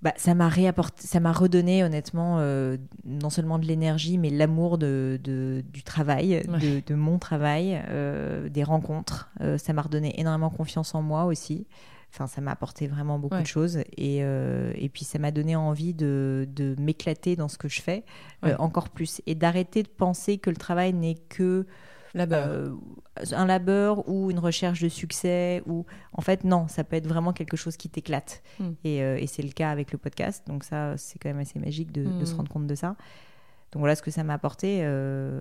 Speaker 1: Bah, ça m'a réapporté, ça m'a redonné honnêtement euh, non seulement de l'énergie, mais l'amour de, de- du travail,
Speaker 2: Ouais.
Speaker 1: de, de mon travail, euh, des rencontres. Euh, ça m'a redonné énormément confiance en moi aussi. Enfin, ça m'a apporté vraiment beaucoup
Speaker 2: Ouais.
Speaker 1: de choses. Et, et puis, ça m'a donné envie de, de m'éclater dans ce que je fais
Speaker 2: Ouais.
Speaker 1: encore plus. Et d'arrêter de penser que le travail n'est que
Speaker 2: Là-bas.
Speaker 1: Un labeur ou une recherche de succès ou en fait non ça peut être vraiment quelque chose qui t'éclate
Speaker 2: Mm.
Speaker 1: et, euh, et c'est le cas avec le podcast donc ça c'est quand même assez magique de, de se
Speaker 2: Mm.
Speaker 1: rendre compte de ça donc voilà ce que ça m'a apporté euh,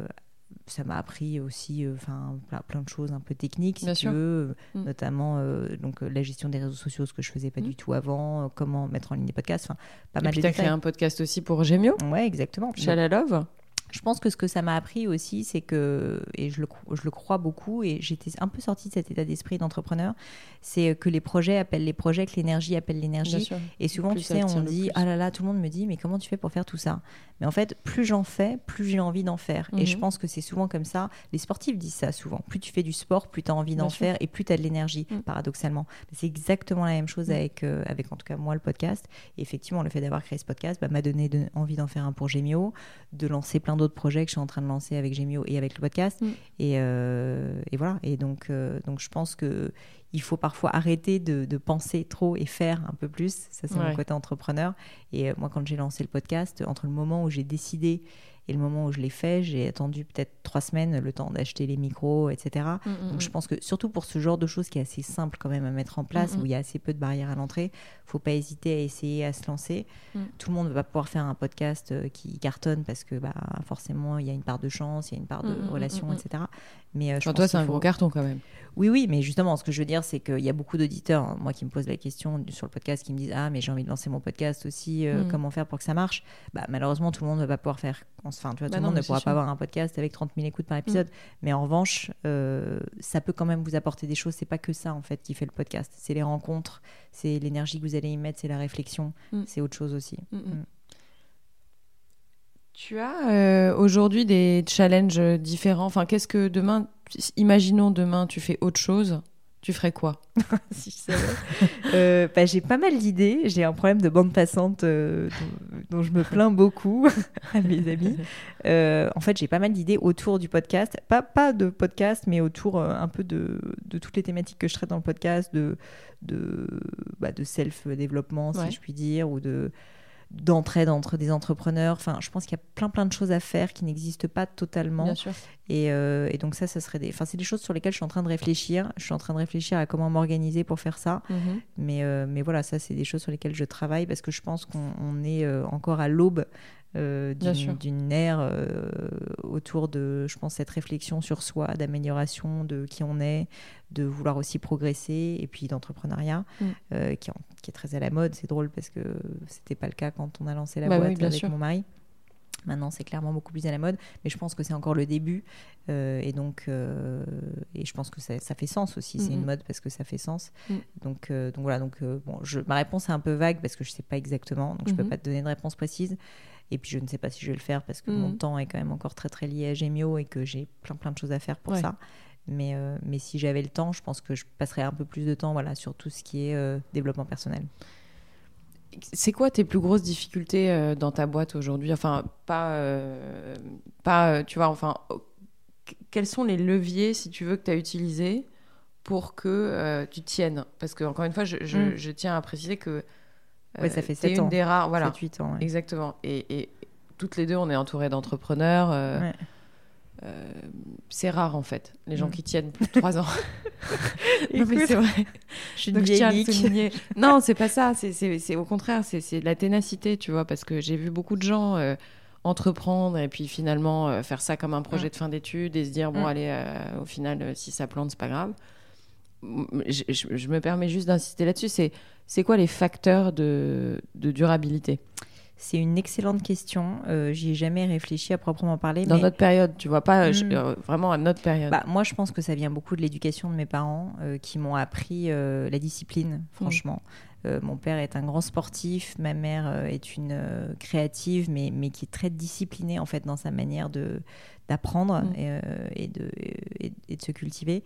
Speaker 1: ça m'a appris aussi euh, enfin plein, plein de choses un peu techniques si
Speaker 2: Bien
Speaker 1: tu
Speaker 2: sûr.
Speaker 1: veux
Speaker 2: Mm.
Speaker 1: notamment donc la gestion des réseaux sociaux ce que je faisais pas du tout avant comment mettre en ligne des podcasts enfin pas
Speaker 2: Et
Speaker 1: mal
Speaker 2: puis
Speaker 1: de
Speaker 2: t'as créé un podcast aussi pour Gemio,
Speaker 1: ouais exactement
Speaker 2: Chala Love.
Speaker 1: Je pense que ce que ça m'a appris aussi, c'est que, et je le, je le crois beaucoup, et j'étais un peu sortie de cet état d'esprit d'entrepreneur, c'est que les projets appellent les projets, que l'énergie appelle l'énergie. Et souvent, tu sais, on dit, ah là là, tout le monde me dit, mais comment tu fais pour faire tout ça? Mais en fait, plus j'en fais, plus j'ai envie d'en faire. Et je mhm. pense que c'est souvent comme ça. Les sportifs disent ça souvent. Plus tu fais du sport, plus tu as envie d'en faire, et plus tu as de l'énergie, mm. paradoxalement. C'est exactement la même chose mm. avec, euh, avec, en tout cas, moi, le podcast. Et effectivement, le fait d'avoir créé ce podcast bah, m'a donné envie d'en faire un pour Gemio, de lancer plein d'autres projets que je suis en train de lancer avec Gemio et avec le podcast. Mm. Et, euh, et, voilà. Et donc, euh, donc je pense que il faut parfois arrêter de, de, penser trop et faire un peu plus. Ça, c'est mon côté entrepreneur. Et euh, moi, quand j'ai lancé le podcast, entre le moment où j'ai décidé et le moment où je l'ai fait, j'ai attendu peut-être trois semaines le temps d'acheter les micros, etc. Mm, mm, Donc je mm. pense que surtout pour ce genre de choses qui est assez simple quand même à mettre en place, où il y a assez peu de barrières à l'entrée, faut pas hésiter à essayer à se lancer. Tout le monde ne va pas pouvoir faire un podcast euh, qui cartonne parce que bah, forcément il y a une part de chance, il y a une part de relation, etc.
Speaker 2: Mais euh, je toi, c'est un gros carton quand même.
Speaker 1: Oui, oui, mais justement, ce que je veux dire, c'est qu'il y a beaucoup d'auditeurs, hein, moi, qui me posent la question sur le podcast, qui me disent Ah, mais j'ai envie de lancer mon podcast aussi, euh, comment faire pour que ça marche? Bah, Malheureusement, tout le monde ne va pas pouvoir faire. Enfin, tu vois, bah tout le monde ne pourra pas avoir un podcast avec 30 000 écoutes par épisode. Mm. Mais en revanche, euh, ça peut quand même vous apporter des choses. C'est pas que ça, en fait, qui fait le podcast. C'est les rencontres, c'est l'énergie que vous allez y mettre, c'est la réflexion, mm. c'est autre chose aussi.
Speaker 2: Tu as euh, aujourd'hui des challenges différents? Enfin, qu'est-ce que demain, imaginons demain, tu fais autre chose. Tu ferais quoi?
Speaker 1: Si je euh, bah, J'ai pas mal d'idées. J'ai un problème de bande passante euh, dont, je me plains beaucoup à mes amis. en fait, j'ai pas mal d'idées autour du podcast. Pas, pas de podcast, mais autour un peu de, de, toutes les thématiques que je traite dans le podcast, de, de, bah, de self-développement, si je puis dire, ou de d'entraide entre des entrepreneurs. Enfin, je pense qu'il y a plein plein de choses à faire qui n'existent pas totalement.
Speaker 2: Bien sûr.
Speaker 1: Et, euh, et, donc ça, ça serait des. Enfin, c'est des choses sur lesquelles je suis en train de réfléchir. Je suis en train de réfléchir à comment m'organiser pour faire ça. Mhm. Mais, euh, mais voilà, ça, c'est des choses sur lesquelles je travaille parce que je pense qu'on est euh, encore à l'aube euh, d'une ère euh, autour de, je pense, cette réflexion sur soi, d'amélioration de qui on est, de vouloir aussi progresser, et puis d'entrepreneuriat, mm. euh, qui, qui, est très à la mode. C'est drôle parce que c'était pas le cas quand on a lancé la bah boîte avec mon mari. Maintenant, c'est clairement beaucoup plus à la mode, mais je pense que c'est encore le début. et donc, et je pense que ça, ça fait sens aussi. C'est une mode parce que ça fait sens. Mm. Donc, donc voilà. Donc, bon, je, ma réponse est un peu vague parce que je sais pas exactement. Donc, je peux mm-hmm. pas te donner de réponse précise. Et puis je ne sais pas si je vais le faire parce que mon mm. temps est quand même encore très très lié à Gemio et que j'ai plein plein de choses à faire pour ça. Mais, euh, mais si j'avais le temps, je pense que je passerais un peu plus de temps voilà, sur tout ce qui est euh, développement personnel.
Speaker 2: C'est quoi tes plus grosses difficultés euh, dans ta boîte aujourd'hui? Enfin, pas, pas tu vois, enfin, quels sont les leviers, si tu veux, que tu as utilisés pour que tu tiennes? Parce que, encore une fois, je, je, mm. je tiens à préciser que
Speaker 1: oui, ça fait 7 ans.
Speaker 2: une des rares, voilà.
Speaker 1: 7, 8 ans.
Speaker 2: Exactement. Et, et, toutes les deux, on est entourés d'entrepreneurs. Euh, euh, c'est rare en fait, les gens mm. qui tiennent plus de 3 ans.
Speaker 1: non, mais c'est vrai. Je suis une vieille
Speaker 2: Non, c'est pas ça. C'est au contraire, c'est de la ténacité, tu vois, parce que j'ai vu beaucoup de gens euh, entreprendre et puis finalement faire ça comme un projet mm. de fin d'études et se dire, bon, mm. allez, au final, si ça plante, c'est pas grave. Je, je, me permets juste d'insister là-dessus. C'est c'est quoi les facteurs de, durabilité?
Speaker 1: C'est une excellente question. Euh, J'y ai jamais réfléchi à proprement parler.
Speaker 2: Dans notre période, tu vois pas hmm. euh, vraiment à notre période.
Speaker 1: Bah, moi, je pense que ça vient beaucoup de l'éducation de mes parents euh, qui m'ont appris euh, la discipline, franchement. mon père est un grand sportif, ma mère est une créative, mais, mais qui est très disciplinée en fait dans sa manière de d'apprendre hmm. et, de, et, de se cultiver.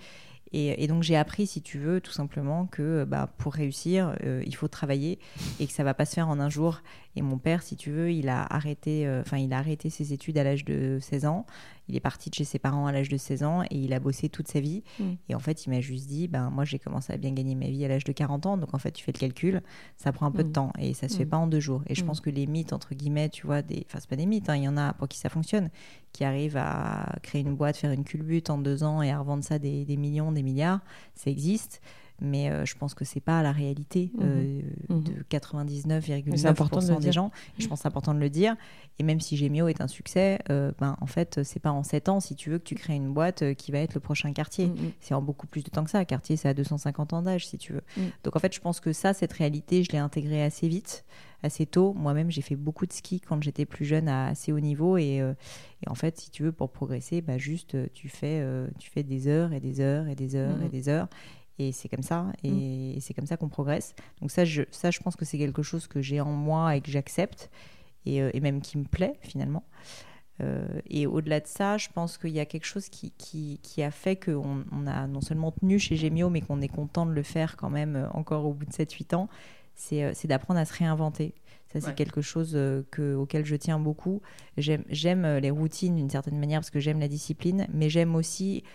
Speaker 1: Et, donc j'ai appris, si tu veux, tout simplement que bah, pour réussir, euh, il faut travailler et que ça va pas se faire en un jour. Et mon père, si tu veux, il a arrêté, euh, enfin il a arrêté ses études à l'âge de 16 ans. Il est parti de chez ses parents à l'âge de 16 ans et il a bossé toute sa vie. Mm. Et en fait, il m'a juste dit, ben moi j'ai commencé à bien gagner ma vie à l'âge de 40 ans. Donc en fait, tu fais le calcul, ça prend un peu de mm. temps et ça se fait mm. pas en deux jours. Et je pense que les mythes entre guillemets, tu vois, des, enfin c'est pas des mythes, hein, il y en a pour qui ça fonctionne, qui arrivent à créer une boîte, faire une culbute en deux ans et à revendre ça des, des millions, des milliards, ça existe mais euh, je pense que c'est pas la réalité mhm. euh, mhm. de 99,9% des gens. Et je pense c'est important de le dire. Et même si Gemio est un succès, euh, ben, en fait, c'est pas en 7 ans, si tu veux, que tu crées une boîte qui va être le prochain quartier. Mhm. C'est en beaucoup plus de temps que ça. Quartier, c'est à 250 ans d'âge, si tu veux. Donc en fait, je pense que ça, cette réalité, je l'ai intégrée assez vite. assez tôt. Moi-même, j'ai fait beaucoup de ski quand j'étais plus jeune à assez haut niveau. Et, euh, et, en fait, si tu veux, pour progresser, bah, juste tu fais, tu fais des heures et des heures et des heures et des heures. Et c'est comme ça, et, c'est comme ça qu'on progresse. Donc ça je, ça, je pense que c'est quelque chose que j'ai en moi et que j'accepte, et, et, même qui me plaît finalement. Euh, et au-delà de ça, je pense qu'il y a quelque chose qui, qui, a fait qu'on on a non seulement tenu chez Gemio, mais qu'on est content de le faire quand même euh, encore au bout de 7-8 ans, euh, c'est d'apprendre à se réinventer. Ça, c'est quelque chose que, auquel je tiens beaucoup. J'aime les routines d'une certaine manière parce que j'aime la discipline, mais j'aime aussi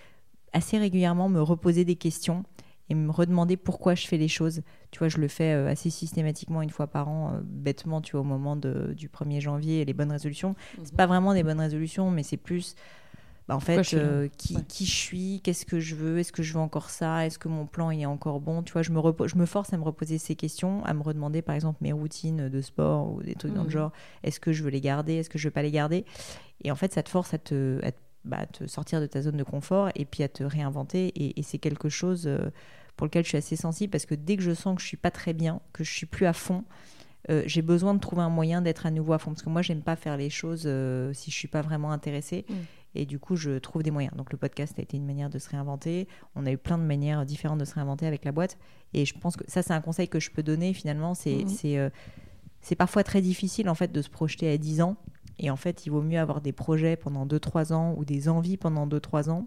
Speaker 1: assez régulièrement me reposer des questions et me redemander pourquoi je fais les choses. Tu vois, je le fais euh, assez systématiquement une fois par an, euh, bêtement, tu vois, au moment de, du 1er janvier, les bonnes résolutions. Ce C'est pas vraiment des bonnes résolutions, mais c'est plus, bah, en fait, euh, qui, qui, je suis, qu'est-ce que je veux, est-ce que je veux encore ça, est-ce que mon plan est encore bon? Tu vois, je me, je me force à me reposer ces questions, à me redemander, par exemple, mes routines de sport ou des trucs dans le mhm. genre, est-ce que je veux les garder, est-ce que je veux pas les garder? Et en fait, ça te force à te, à te bah, te sortir de ta zone de confort et puis à te réinventer. Et, c'est quelque chose euh, pour lequel je suis assez sensible parce que dès que je sens que je suis pas très bien, que je suis plus à fond, euh, j'ai besoin de trouver un moyen d'être à nouveau à fond parce que moi j'aime pas faire les choses euh, si je suis pas vraiment intéressée mm. et du coup je trouve des moyens donc le podcast a été une manière de se réinventer on a eu plein de manières différentes de se réinventer avec la boîte et je pense que ça c'est un conseil que je peux donner finalement c'est mm. c'est parfois très difficile en fait de se projeter à 10 ans et en fait, il vaut mieux avoir des projets pendant 2-3 ans ou des envies pendant 2-3 ans.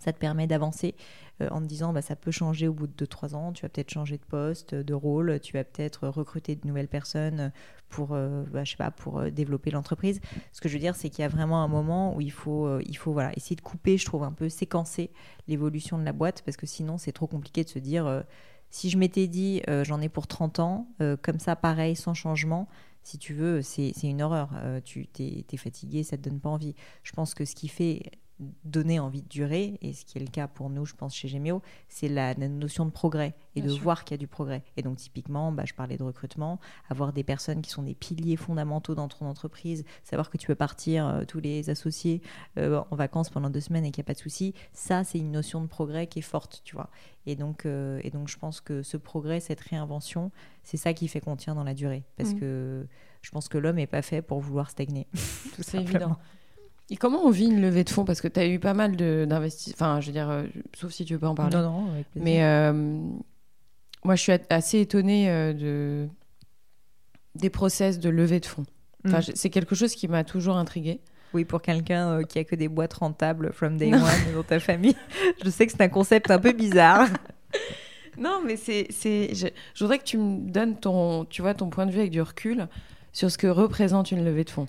Speaker 1: Ça te permet d'avancer euh, en te disant bah, ça peut changer au bout de 2-3 ans. Tu vas peut-être changer de poste, de rôle, tu vas peut-être recruter de nouvelles personnes pour, euh, bah, je sais pas, pour euh, développer l'entreprise. Ce que je veux dire, c'est qu'il y a vraiment un moment où il faut, il faut voilà, essayer de couper, je trouve, un peu séquencer l'évolution de la boîte parce que sinon, c'est trop compliqué de se dire si je m'étais dit j'en ai pour 30 ans, comme ça, pareil, sans changement si tu veux, c'est une horreur. Euh, tu t'es es fatigué, ça te donne pas envie. Je pense que ce qui fait donner envie de durer, et ce qui est le cas pour nous, je pense, chez Gemio, c'est la, notion de progrès et de voir qu'il y a du progrès. Et donc, typiquement, bah, je parlais de recrutement, avoir des personnes qui sont des piliers fondamentaux dans ton entreprise, savoir que tu peux partir euh, tous les associés euh, en vacances pendant deux semaines et qu'il n'y a pas de souci, ça, c'est une notion de progrès qui est forte, tu vois. Et donc, et donc, je pense que ce progrès, cette réinvention, c'est ça qui fait qu'on tient dans la durée. Parce mmh. que je pense que l'homme n'est pas fait pour vouloir stagner.
Speaker 2: c'est évident. Et comment on vit une levée de fonds? Parce que tu as eu pas mal d'investissements. Enfin, je veux dire, euh, sauf si tu veux pas en parler.
Speaker 1: Non, non, avec.
Speaker 2: Mais euh, moi, je suis assez étonnée euh, de... des process de levée de fonds. Enfin, mm. C'est quelque chose qui m'a toujours intriguée.
Speaker 1: Oui, pour quelqu'un qui a que des boîtes rentables from day one dans ta famille, je sais que c'est un concept un peu bizarre.
Speaker 2: non, mais c'est, je, je, voudrais que tu me donnes ton, tu vois, ton point de vue avec du recul sur ce que représente une levée de fonds.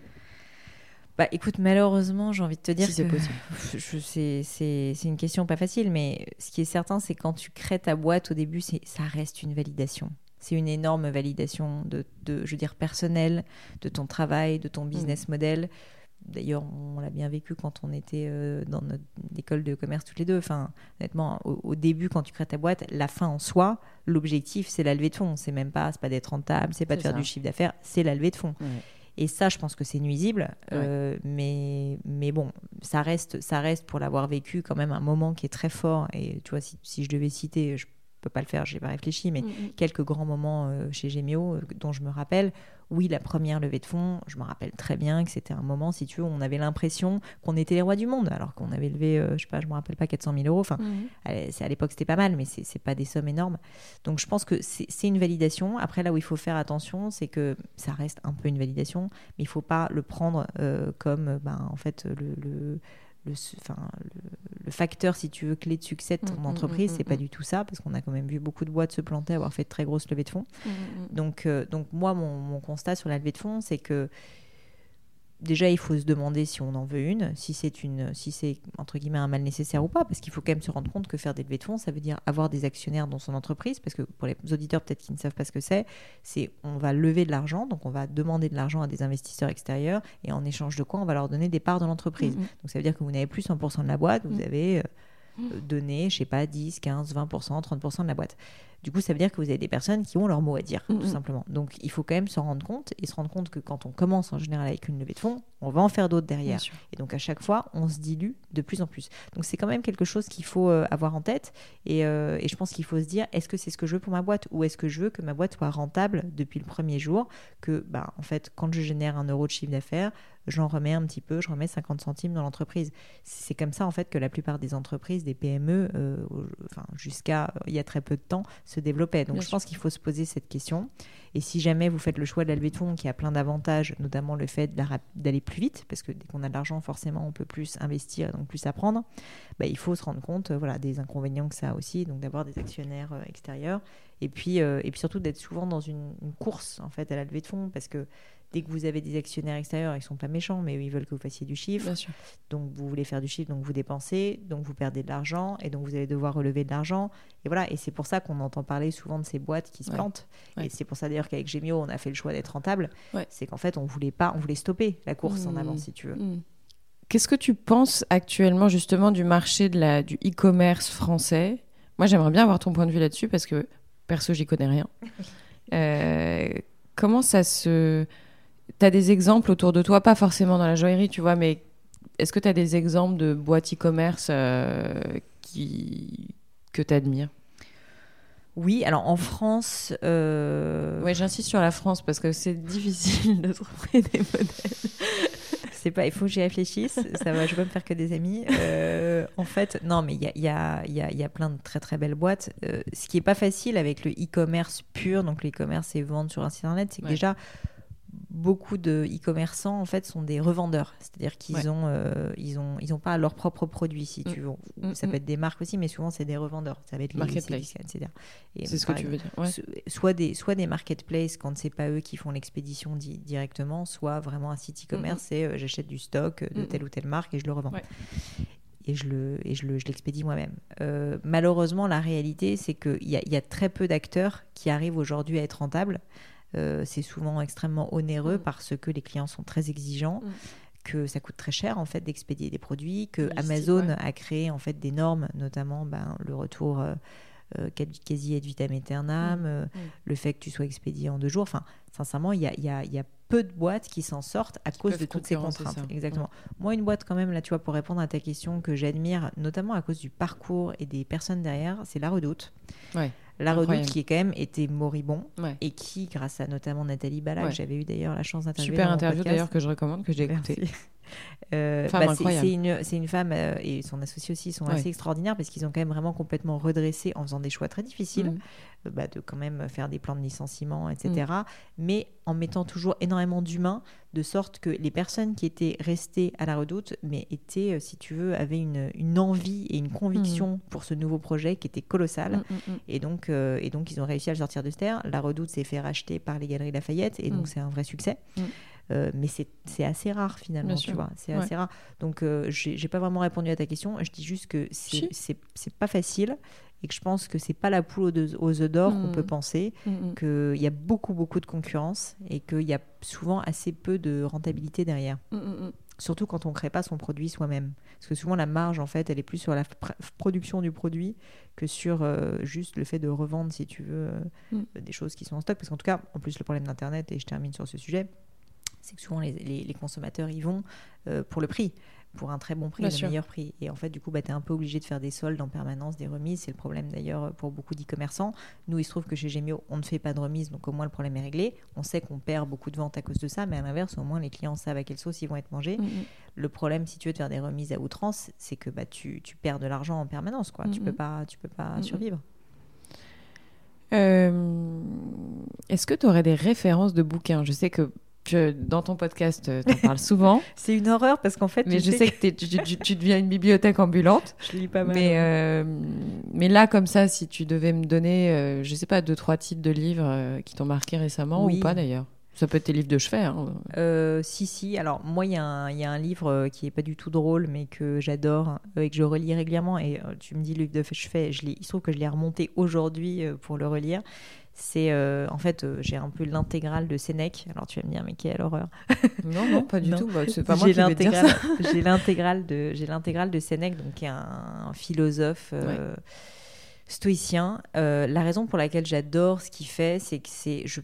Speaker 1: Bah écoute, malheureusement, j'ai envie de te dire c'est possible. C'est une question pas facile, mais ce qui est certain, c'est quand tu crées ta boîte au début, ça reste une validation. C'est une énorme validation de, de, je veux dire, personnelle, de ton travail, de ton business mm. model. D'ailleurs, on l'a bien vécu quand on était euh, dans notre école de commerce toutes les deux. Enfin, honnêtement, au, début, quand tu crées ta boîte, la fin en soi, l'objectif, c'est la levée de fonds. C'est même pas, c'est pas d'être rentable, c'est pas de faire du chiffre d'affaires, c'est la levée de fonds. Et ça, je pense que c'est nuisible. Euh, mais, mais bon, ça reste, ça reste pour l'avoir vécu quand même un moment qui est très fort. Et tu vois, si, si je devais citer, je peux pas le faire, j'ai pas réfléchi, mais mm, mm. quelques grands moments euh, chez Gemio euh, dont je me rappelle. Oui, la première levée de fonds, je me rappelle très bien que c'était un moment, si tu veux, où on avait l'impression qu'on était les rois du monde, alors qu'on avait levé, euh, je sais pas, je me rappelle pas, 400 000 euros. Enfin, à l'époque, c'était pas mal, mais c'est pas des sommes énormes. Donc, je pense que c'est une validation. Après, là où il faut faire attention, c'est que ça reste un peu une validation, mais il faut pas le prendre comme, ben, en fait, le le, enfin, le, facteur, si tu veux, clé de succès de ton mm, mm, entreprise, mm, c'est pas du tout ça, parce qu'on a quand même vu beaucoup de boîtes se planter, avoir fait de très grosses levées de fonds. Donc, euh, donc moi, mon, mon, constat sur la levée de fonds, c'est que déjà, il faut se demander si on en veut une, si c'est une, si c'est entre guillemets un mal nécessaire ou pas, parce qu'il faut quand même se rendre compte que faire des levées de fonds, ça veut dire avoir des actionnaires dans son entreprise, parce que pour les auditeurs peut-être qui ne savent pas ce que c'est, c'est on va lever de l'argent, donc on va demander de l'argent à des investisseurs extérieurs, et en échange de quoi on va leur donner des parts de l'entreprise. Mm-hmm. Donc ça veut dire que vous n'avez plus 100% de la boîte, vous mm. avez euh, donné, je sais pas, 10, 15, 20%, 30% de la boîte. Du coup, ça veut dire que vous avez des personnes qui ont leur mot à dire,
Speaker 2: Mm,
Speaker 1: tout
Speaker 2: mm.
Speaker 1: simplement. Donc, il faut quand même s'en rendre compte et se rendre compte que quand on commence en général avec une levée de fonds, on va en faire d'autres derrière. Et donc, à chaque fois, on se dilue de plus en plus. Donc, c'est quand même quelque chose qu'il faut euh, avoir en tête. Et, euh, et je pense qu'il faut se dire est-ce que c'est ce que je veux pour ma boîte ou est-ce que je veux que ma boîte soit rentable depuis le premier jour Que, bah, en fait, quand je génère un euro de chiffre d'affaires, j'en remets un petit peu, je remets 50 centimes dans l'entreprise. C'est comme ça, en fait, que la plupart des entreprises, des PME, euh, enfin, jusqu'à euh, il y a très peu de temps, se développaient. Donc,
Speaker 2: Bien
Speaker 1: je
Speaker 2: sûr.
Speaker 1: pense qu'il faut se poser cette question. Et si jamais vous faites le choix de la levée de fonds, qui a plein d'avantages, notamment le fait d'aller plus vite, parce que dès qu'on a de l'argent, forcément, on peut plus investir et donc plus apprendre, bah, il faut se rendre compte voilà, des inconvénients que ça a aussi, donc d'avoir des actionnaires euh, extérieurs, et puis, euh, et puis surtout d'être souvent dans une, une course en fait, à la levée de fonds, parce que dès que vous avez des actionnaires extérieurs, ils sont pas méchants, mais ils veulent que vous fassiez du chiffre.
Speaker 2: Bien sûr.
Speaker 1: Donc vous voulez faire du chiffre, donc vous dépensez, donc vous perdez de l'argent, et donc vous allez devoir relever de l'argent. Et voilà, et c'est pour ça qu'on entend parler souvent de ces boîtes qui se
Speaker 2: Ouais.
Speaker 1: plantent.
Speaker 2: Ouais.
Speaker 1: Et c'est pour ça d'ailleurs qu'avec Gemio, on a fait le choix d'être rentable.
Speaker 2: Ouais.
Speaker 1: C'est qu'en fait, on voulait pas, on voulait stopper la course en
Speaker 2: Mmh.
Speaker 1: avant, si tu veux.
Speaker 2: Mm. Qu'est-ce que tu penses actuellement justement du marché de la, du e-commerce français? Moi, j'aimerais bien avoir ton point de vue là-dessus parce que perso, j'y connais rien. Euh, comment ça se... Tu as des exemples autour de toi, pas forcément dans la joaillerie, tu vois, mais est-ce que tu as des exemples de boîtes e-commerce euh, qui... que tu admires
Speaker 1: Oui, alors en France, euh,
Speaker 2: Ouais, j'insiste sur la France parce que c'est difficile de trouver des modèles.
Speaker 1: Pas, il faut que j'y réfléchisse. Ça va, je vais me faire que des amis. Euh, en fait, non, mais il y a, y, a, y, a, il y a plein de très très belles boîtes. Euh, ce qui est pas facile avec le e-commerce pur, donc le e-commerce et vendre sur un site internet, c'est que
Speaker 2: Ouais.
Speaker 1: déjà beaucoup de e-commerçants en fait sont des revendeurs, c'est-à-dire qu'ils
Speaker 2: Ouais.
Speaker 1: ont, euh, ils ont, ils ont pas leurs propres produits si tu veux. Ou
Speaker 2: Mm,
Speaker 1: Ça
Speaker 2: mm.
Speaker 1: peut être des marques aussi, mais souvent c'est des revendeurs. Ça va être les
Speaker 2: Marketplace.
Speaker 1: Etc. Et
Speaker 2: C'est ce que tu veux dire. Ouais.
Speaker 1: soit des soit des marketplaces quand c'est pas eux qui font l'expédition di- directement, soit vraiment un site e-commerce, c'est euh, j'achète du stock de
Speaker 2: Mhm.
Speaker 1: telle ou telle marque et je le revends.
Speaker 2: Ouais.
Speaker 1: Et je le et je le je l'expédie moi-même. Euh, malheureusement, la réalité, c'est qu'il y a, y a très peu d'acteurs qui arrivent aujourd'hui à être rentables. Euh, c'est souvent extrêmement onéreux
Speaker 2: Mhm.
Speaker 1: parce que les clients sont très exigeants.
Speaker 2: Mhm.
Speaker 1: que ça coûte très cher en fait d'expédier des produits, que Amazon a créé en fait des normes, notamment ben, le retour euh, euh, quasi ad vitam aeternam,
Speaker 2: Mm.
Speaker 1: euh,
Speaker 2: Mm.
Speaker 1: le fait que tu sois expédié en deux jours. Enfin, sincèrement, il y a, y a- y a peu de boîtes qui s'en sortent à cause de toutes ces contraintes. Exactement. Moi, une boîte quand même, là, tu vois, pour répondre à ta question que j'admire, notamment à cause du parcours et des personnes derrière, c'est La Redoute.
Speaker 2: Ouais.
Speaker 1: La Redoute
Speaker 2: Incroyable.
Speaker 1: qui est quand même été moribond
Speaker 2: Ouais.
Speaker 1: et qui, grâce à notamment Nathalie Bala,
Speaker 2: Ouais.
Speaker 1: que j'avais eu d'ailleurs la chance d'interviewer
Speaker 2: Super
Speaker 1: dans mon
Speaker 2: interview
Speaker 1: podcast.
Speaker 2: d'ailleurs que je recommande, que j'ai écouté.
Speaker 1: Merci. Euh, bah, c'est- une, femme euh, et son associé aussi sont
Speaker 2: Ouais.
Speaker 1: assez extraordinaires parce qu'ils ont quand même vraiment complètement redressé en faisant des choix très difficiles,
Speaker 2: Mm.
Speaker 1: euh, bah, de quand même faire des plans de licenciement, etc.
Speaker 2: Mm.
Speaker 1: Mais en mettant toujours énormément d'humains, de sorte que les personnes qui étaient restées à la redoute, mais étaient, si tu veux, avaient une, une envie et une conviction pour ce nouveau projet qui était colossal.
Speaker 2: Mm, mm, mm.
Speaker 1: Et donc, et donc, ils ont réussi à le sortir de terre. La Redoute s'est fait racheter par les Galeries Lafayette, et donc
Speaker 2: Mm.
Speaker 1: c'est un vrai succès. Euh, mais c'est assez rare finalement, tu vois. C'est
Speaker 2: Ouais.
Speaker 1: assez rare. Donc, euh, j'ai pas vraiment répondu à ta question. Je dis juste que c'est
Speaker 2: Si.
Speaker 1: pas facile et que je pense que c'est pas la poule aux, œufs- d'or qu'on peut penser.
Speaker 2: Mm, mm.
Speaker 1: Qu'il y a beaucoup, beaucoup de concurrence et qu'il y a souvent assez peu de rentabilité derrière.
Speaker 2: Mm.
Speaker 1: Surtout quand on ne crée pas son produit soi-même. Parce que souvent, la marge, en fait, elle est plus sur la pr- production du produit que sur euh, juste le fait de revendre, si tu veux, euh, des choses qui sont en stock. Parce qu'en tout cas, en plus, le problème d'Internet, et je termine sur ce sujet, c'est que souvent, les, les- les consommateurs y vont euh, pour le prix, pour un très bon prix,
Speaker 2: Bien
Speaker 1: le
Speaker 2: sûr.
Speaker 1: meilleur prix. Et en fait, du coup, bah, tu es un peu obligé de faire des soldes en permanence, des remises. C'est le problème d'ailleurs pour beaucoup d'e-commerçants. Nous, il se trouve que chez Gemio, on ne fait pas de remise, donc au moins le problème est réglé. On sait qu'on perd beaucoup de ventes à cause de ça, mais à l'inverse, au moins les clients savent à quelle sauce ils vont être mangés.
Speaker 2: Mm, mm.
Speaker 1: Le problème, si tu veux te faire des remises à outrance, c'est que bah, tu, tu perds de l'argent en permanence. Quoi. Tu
Speaker 2: Mhm.
Speaker 1: peux pas, tu peux pas survivre.
Speaker 2: Euh, Est-ce que tu aurais des références de bouquins? Je sais que dans ton podcast, tu en parles souvent,
Speaker 1: C'est une horreur parce qu'en fait,
Speaker 2: mais je sais que tu, tu- tu deviens une bibliothèque ambulante.
Speaker 1: je lis pas mal.
Speaker 2: Mais, euh, mais là, comme ça, si tu devais me donner, euh, je sais pas, deux, trois titres de livres euh, qui t'ont marqué récemment
Speaker 1: Oui.
Speaker 2: ou pas d'ailleurs Ça peut être tes livres de chevet. Hein.
Speaker 1: Euh, si, si. Alors, moi, il y, a un- il y a un livre euh, qui est pas du tout drôle, mais que j'adore euh, et que je relis régulièrement. Et euh, tu me dis, le livre de chevet, je il se trouve que je l'ai remonté aujourd'hui euh, pour le relire. C'est euh, en fait, euh, j'ai un peu l'intégrale de Sénèque. Alors, tu vas me dire, mais quelle horreur.
Speaker 2: Non, non, pas du
Speaker 1: Non.
Speaker 2: tout. Bah, c'est pas moi qui vais dire ça.
Speaker 1: J'ai l'intégrale de, j'ai l'intégrale de Sénèque, donc qui est un, un philosophe. euh, stoïcien. La raison pour laquelle j'adore ce qu'il fait, c'est que c'est, je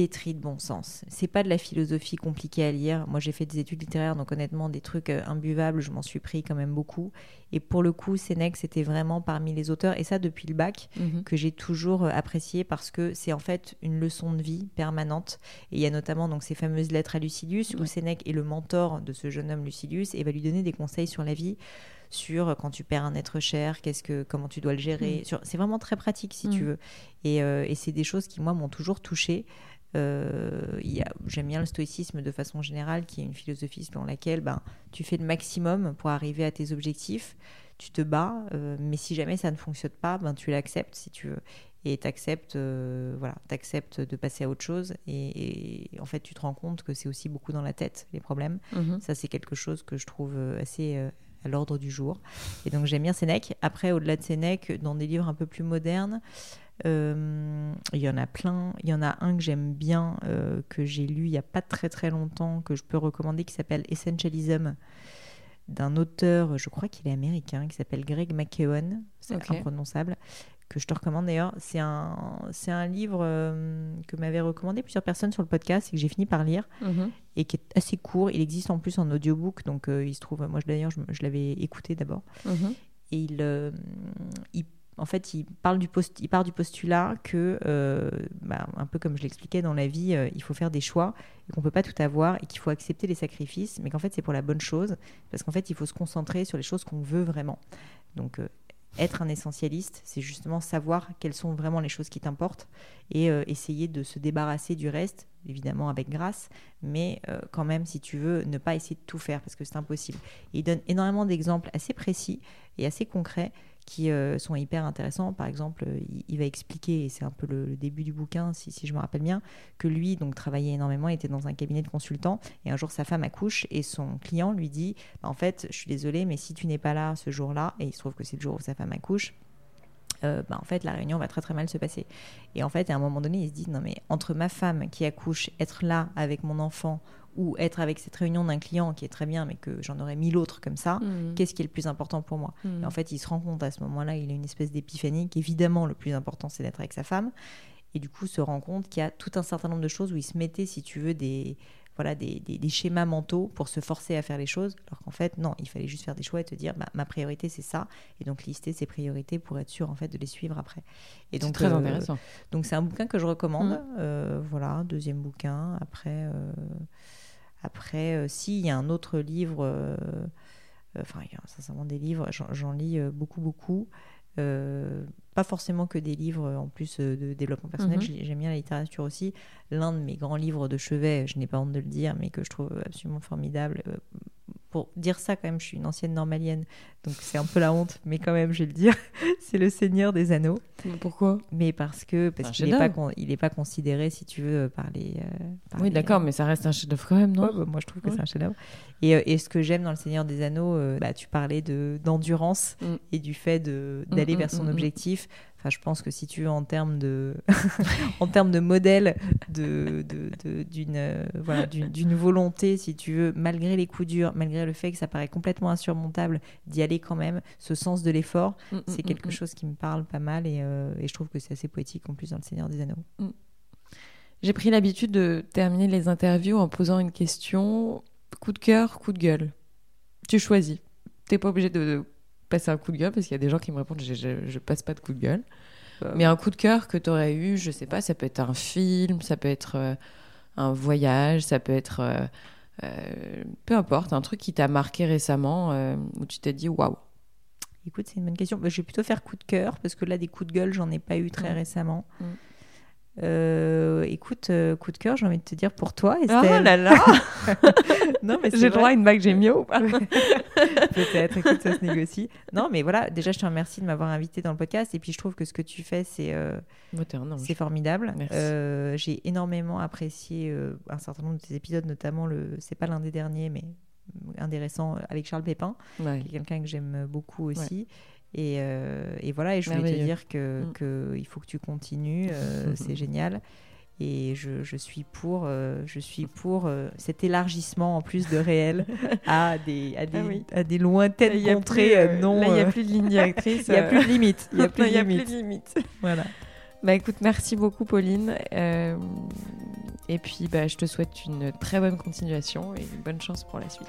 Speaker 1: pétri de bon sens. C'est pas de la philosophie compliquée à lire. Moi, j'ai fait des études littéraires, donc honnêtement, des trucs euh, imbuvables, je m'en suis pris quand même beaucoup. Et pour le coup, Sénèque, c'était vraiment parmi les auteurs, et ça depuis le bac,
Speaker 2: Mhm.
Speaker 1: que j'ai toujours euh, apprécié parce que c'est en fait une leçon de vie permanente. Et il y a notamment donc ces fameuses lettres à Lucilius, où. Sénèque est le mentor de ce jeune homme Lucilius et va lui donner des conseils sur la vie sur quand tu perds un être cher, qu'est-ce que, comment tu dois le gérer. Sur- C'est vraiment très pratique si tu veux. Et, euh, et c'est des choses qui, moi, m'ont toujours touchée. Euh, J'aime bien le stoïcisme de façon générale, qui est une philosophie dans laquelle ben, tu fais le maximum pour arriver à tes objectifs, tu te bats, euh, mais si jamais ça ne fonctionne pas, ben, tu l'acceptes si tu veux. Et tu acceptes, voilà, acceptes de passer à autre chose. Et, et en fait, tu te rends compte que c'est aussi beaucoup dans la tête, les problèmes.
Speaker 2: Mhm.
Speaker 1: Ça, c'est quelque chose que je trouve euh, assez euh, à l'ordre du jour. Et donc, j'aime bien Sénèque. Après, au-delà de Sénèque, dans des livres un peu plus modernes, euh, il y en a plein. Il y en a un que j'aime bien, euh, que j'ai lu il n'y a pas très très longtemps, que je peux recommander, qui s'appelle Essentialism, d'un auteur, je crois qu'il est américain, qui s'appelle Greg McKeown. C'est
Speaker 2: Ok.
Speaker 1: imprononçable. Que je te recommande d'ailleurs. C'est un, c'est un livre euh, que m'avaient recommandé plusieurs personnes sur le podcast et que j'ai fini par lire
Speaker 2: Mhm.
Speaker 1: et qui est assez court. Il existe en plus en audiobook, donc euh, il se trouve. Moi, je- d'ailleurs, je, je l'avais écouté d'abord.
Speaker 2: Mhm.
Speaker 1: Et il, euh, il- en fait, il parle du part du postulat que, euh, bah, un peu comme je l'expliquais dans la vie, euh, il faut faire des choix et qu'on peut pas tout avoir et qu'il faut accepter les sacrifices, mais qu'en fait, c'est pour la bonne chose, parce qu'en fait, il faut se concentrer sur les choses qu'on veut vraiment. Donc euh, être un essentialiste, c'est justement savoir quelles sont vraiment les choses qui t'importent et essayer de se débarrasser du reste, évidemment avec grâce, mais quand même, si tu veux, ne pas essayer de tout faire parce que c'est impossible. Il donne énormément d'exemples assez précis et assez concrets qui euh, sont hyper intéressants. Par exemple, il, va expliquer, et c'est un peu le, début du bouquin, si, si je me rappelle bien, que lui, donc, travaillait énormément, était dans un cabinet de consultant, et un jour, sa femme accouche, et son client lui dit, Bah, en fait, je suis désolée, mais si tu n'es pas là ce jour-là, et il se trouve que c'est le jour où sa femme accouche, euh, bah, en fait, la réunion va très très mal se passer. Et en fait, à un moment donné, il se dit non mais entre ma femme qui accouche, être là avec mon enfant ou être avec cette réunion d'un client qui est très bien, mais que j'en aurais mille autres comme ça,
Speaker 2: Mhm.
Speaker 1: qu'est-ce qui est le plus important pour moi
Speaker 2: Mhm.
Speaker 1: Et en fait, il se rend compte à ce moment-là, il a une espèce d'épiphanie qu'évidemment, le plus important, c'est d'être avec sa femme. Et du coup, se rend compte qu'il y a tout un certain nombre de choses où il se mettait, si tu veux, des, voilà, des, des- des schémas mentaux pour se forcer à faire les choses, alors qu'en fait, non, il fallait juste faire des choix et te dire, bah, ma priorité, c'est ça, et donc lister ses priorités pour être sûr, en fait, de les suivre après. Et
Speaker 2: C'est
Speaker 1: donc,
Speaker 2: très
Speaker 1: euh,
Speaker 2: intéressant.
Speaker 1: donc c'est un bouquin que je recommande.
Speaker 2: Mhm.
Speaker 1: Euh, voilà, deuxième bouquin. Après, euh, après, euh, si il y a un autre livre, euh, enfin il y a sincèrement des livres, j'en lis euh, beaucoup beaucoup. Euh, pas forcément que des livres en plus de développement personnel.
Speaker 2: Mhm.
Speaker 1: J'ai- J'aime bien la littérature aussi. L'un de mes grands livres de chevet, je n'ai pas honte de le dire, mais que je trouve absolument formidable. Euh, pour dire ça, quand même, je suis une ancienne normalienne, donc c'est un peu la honte, mais quand même, je vais le dire. c'est Le Seigneur des Anneaux.
Speaker 2: Pourquoi?
Speaker 1: Mais parce que parce qu'il n'est pas, con- il est pas considéré, si tu veux, par les. euh, par
Speaker 2: Oui,
Speaker 1: les-
Speaker 2: d'accord, mais ça reste un chef-d'œuvre quand même, non?
Speaker 1: Ouais, bah, moi, je trouve que
Speaker 2: Ouais.
Speaker 1: c'est un chef-d'œuvre. Et, euh, et ce que j'aime dans Le Seigneur des Anneaux, euh, bah, tu parlais de d'endurance
Speaker 2: Mm.
Speaker 1: et du fait de d'aller
Speaker 2: Mm,
Speaker 1: vers
Speaker 2: mm,
Speaker 1: son
Speaker 2: mm, mm.
Speaker 1: objectif. Enfin, je pense que si tu veux en termes de en termes de modèle de d'une euh, voilà d'une d'une volonté, si tu veux, malgré les coups durs, malgré le fait que ça paraît complètement insurmontable, d'y aller quand même. Ce sens de l'effort,
Speaker 2: Mm,
Speaker 1: c'est
Speaker 2: mm,
Speaker 1: quelque
Speaker 2: mm,
Speaker 1: chose qui me parle pas mal et, euh, et je trouve que c'est assez poétique en plus dans Le Seigneur des Anneaux.
Speaker 2: J'ai pris l'habitude de terminer les interviews en posant une question coup de cœur, coup de gueule. Tu choisis. T'es pas obligé de, de passer un coup de gueule parce qu'il y a des gens qui me répondent je, je, je passe pas de coup de gueule.
Speaker 1: Bah,
Speaker 2: Mais un coup de cœur que tu aurais eu, je sais pas, ça peut être un film, ça peut être euh, un voyage, ça peut être. euh, euh, peu importe, un truc qui t'a marqué récemment euh, où tu t'es dit waouh.
Speaker 1: Écoute, c'est une bonne question. Bah, je vais plutôt faire coup de cœur parce que là, des coups de gueule, j'en ai pas eu très
Speaker 2: Mm.
Speaker 1: récemment.
Speaker 2: Mm.
Speaker 1: Euh, écoute, euh, coup de cœur, j'ai envie de te dire pour toi,
Speaker 2: Oh
Speaker 1: Estelle.
Speaker 2: là là
Speaker 1: non, mais
Speaker 2: J'ai le droit à une bague Gémio ou pas
Speaker 1: Peut-être, écoute, ça se négocie. Non, mais voilà, déjà, je te remercie de m'avoir invité dans le podcast. Et puis, je trouve que ce que tu fais, c'est euh, c'est formidable. Euh, j'ai énormément apprécié un certain nombre de tes épisodes, notamment le. C'est pas l'un des derniers, mais un des récents avec Charles Pépin.
Speaker 2: Ouais.
Speaker 1: qui est quelqu'un que j'aime beaucoup aussi. Et, euh, et voilà, et je voulais te dire que,
Speaker 2: Mm.
Speaker 1: que il faut que tu continues, euh, c'est génial. Et je, suis pour, euh, je suis pour cet élargissement en plus de réel à des, à des, ah à des lointaines contrées non.
Speaker 2: Là, il n'y a plus de ligne directrice.
Speaker 1: Il n'y a plus de limite.
Speaker 2: Il n'y a plus de limite.
Speaker 1: Voilà.
Speaker 2: Bah écoute, merci beaucoup Pauline. et puis bah, je te souhaite une très bonne continuation et une bonne chance pour la suite.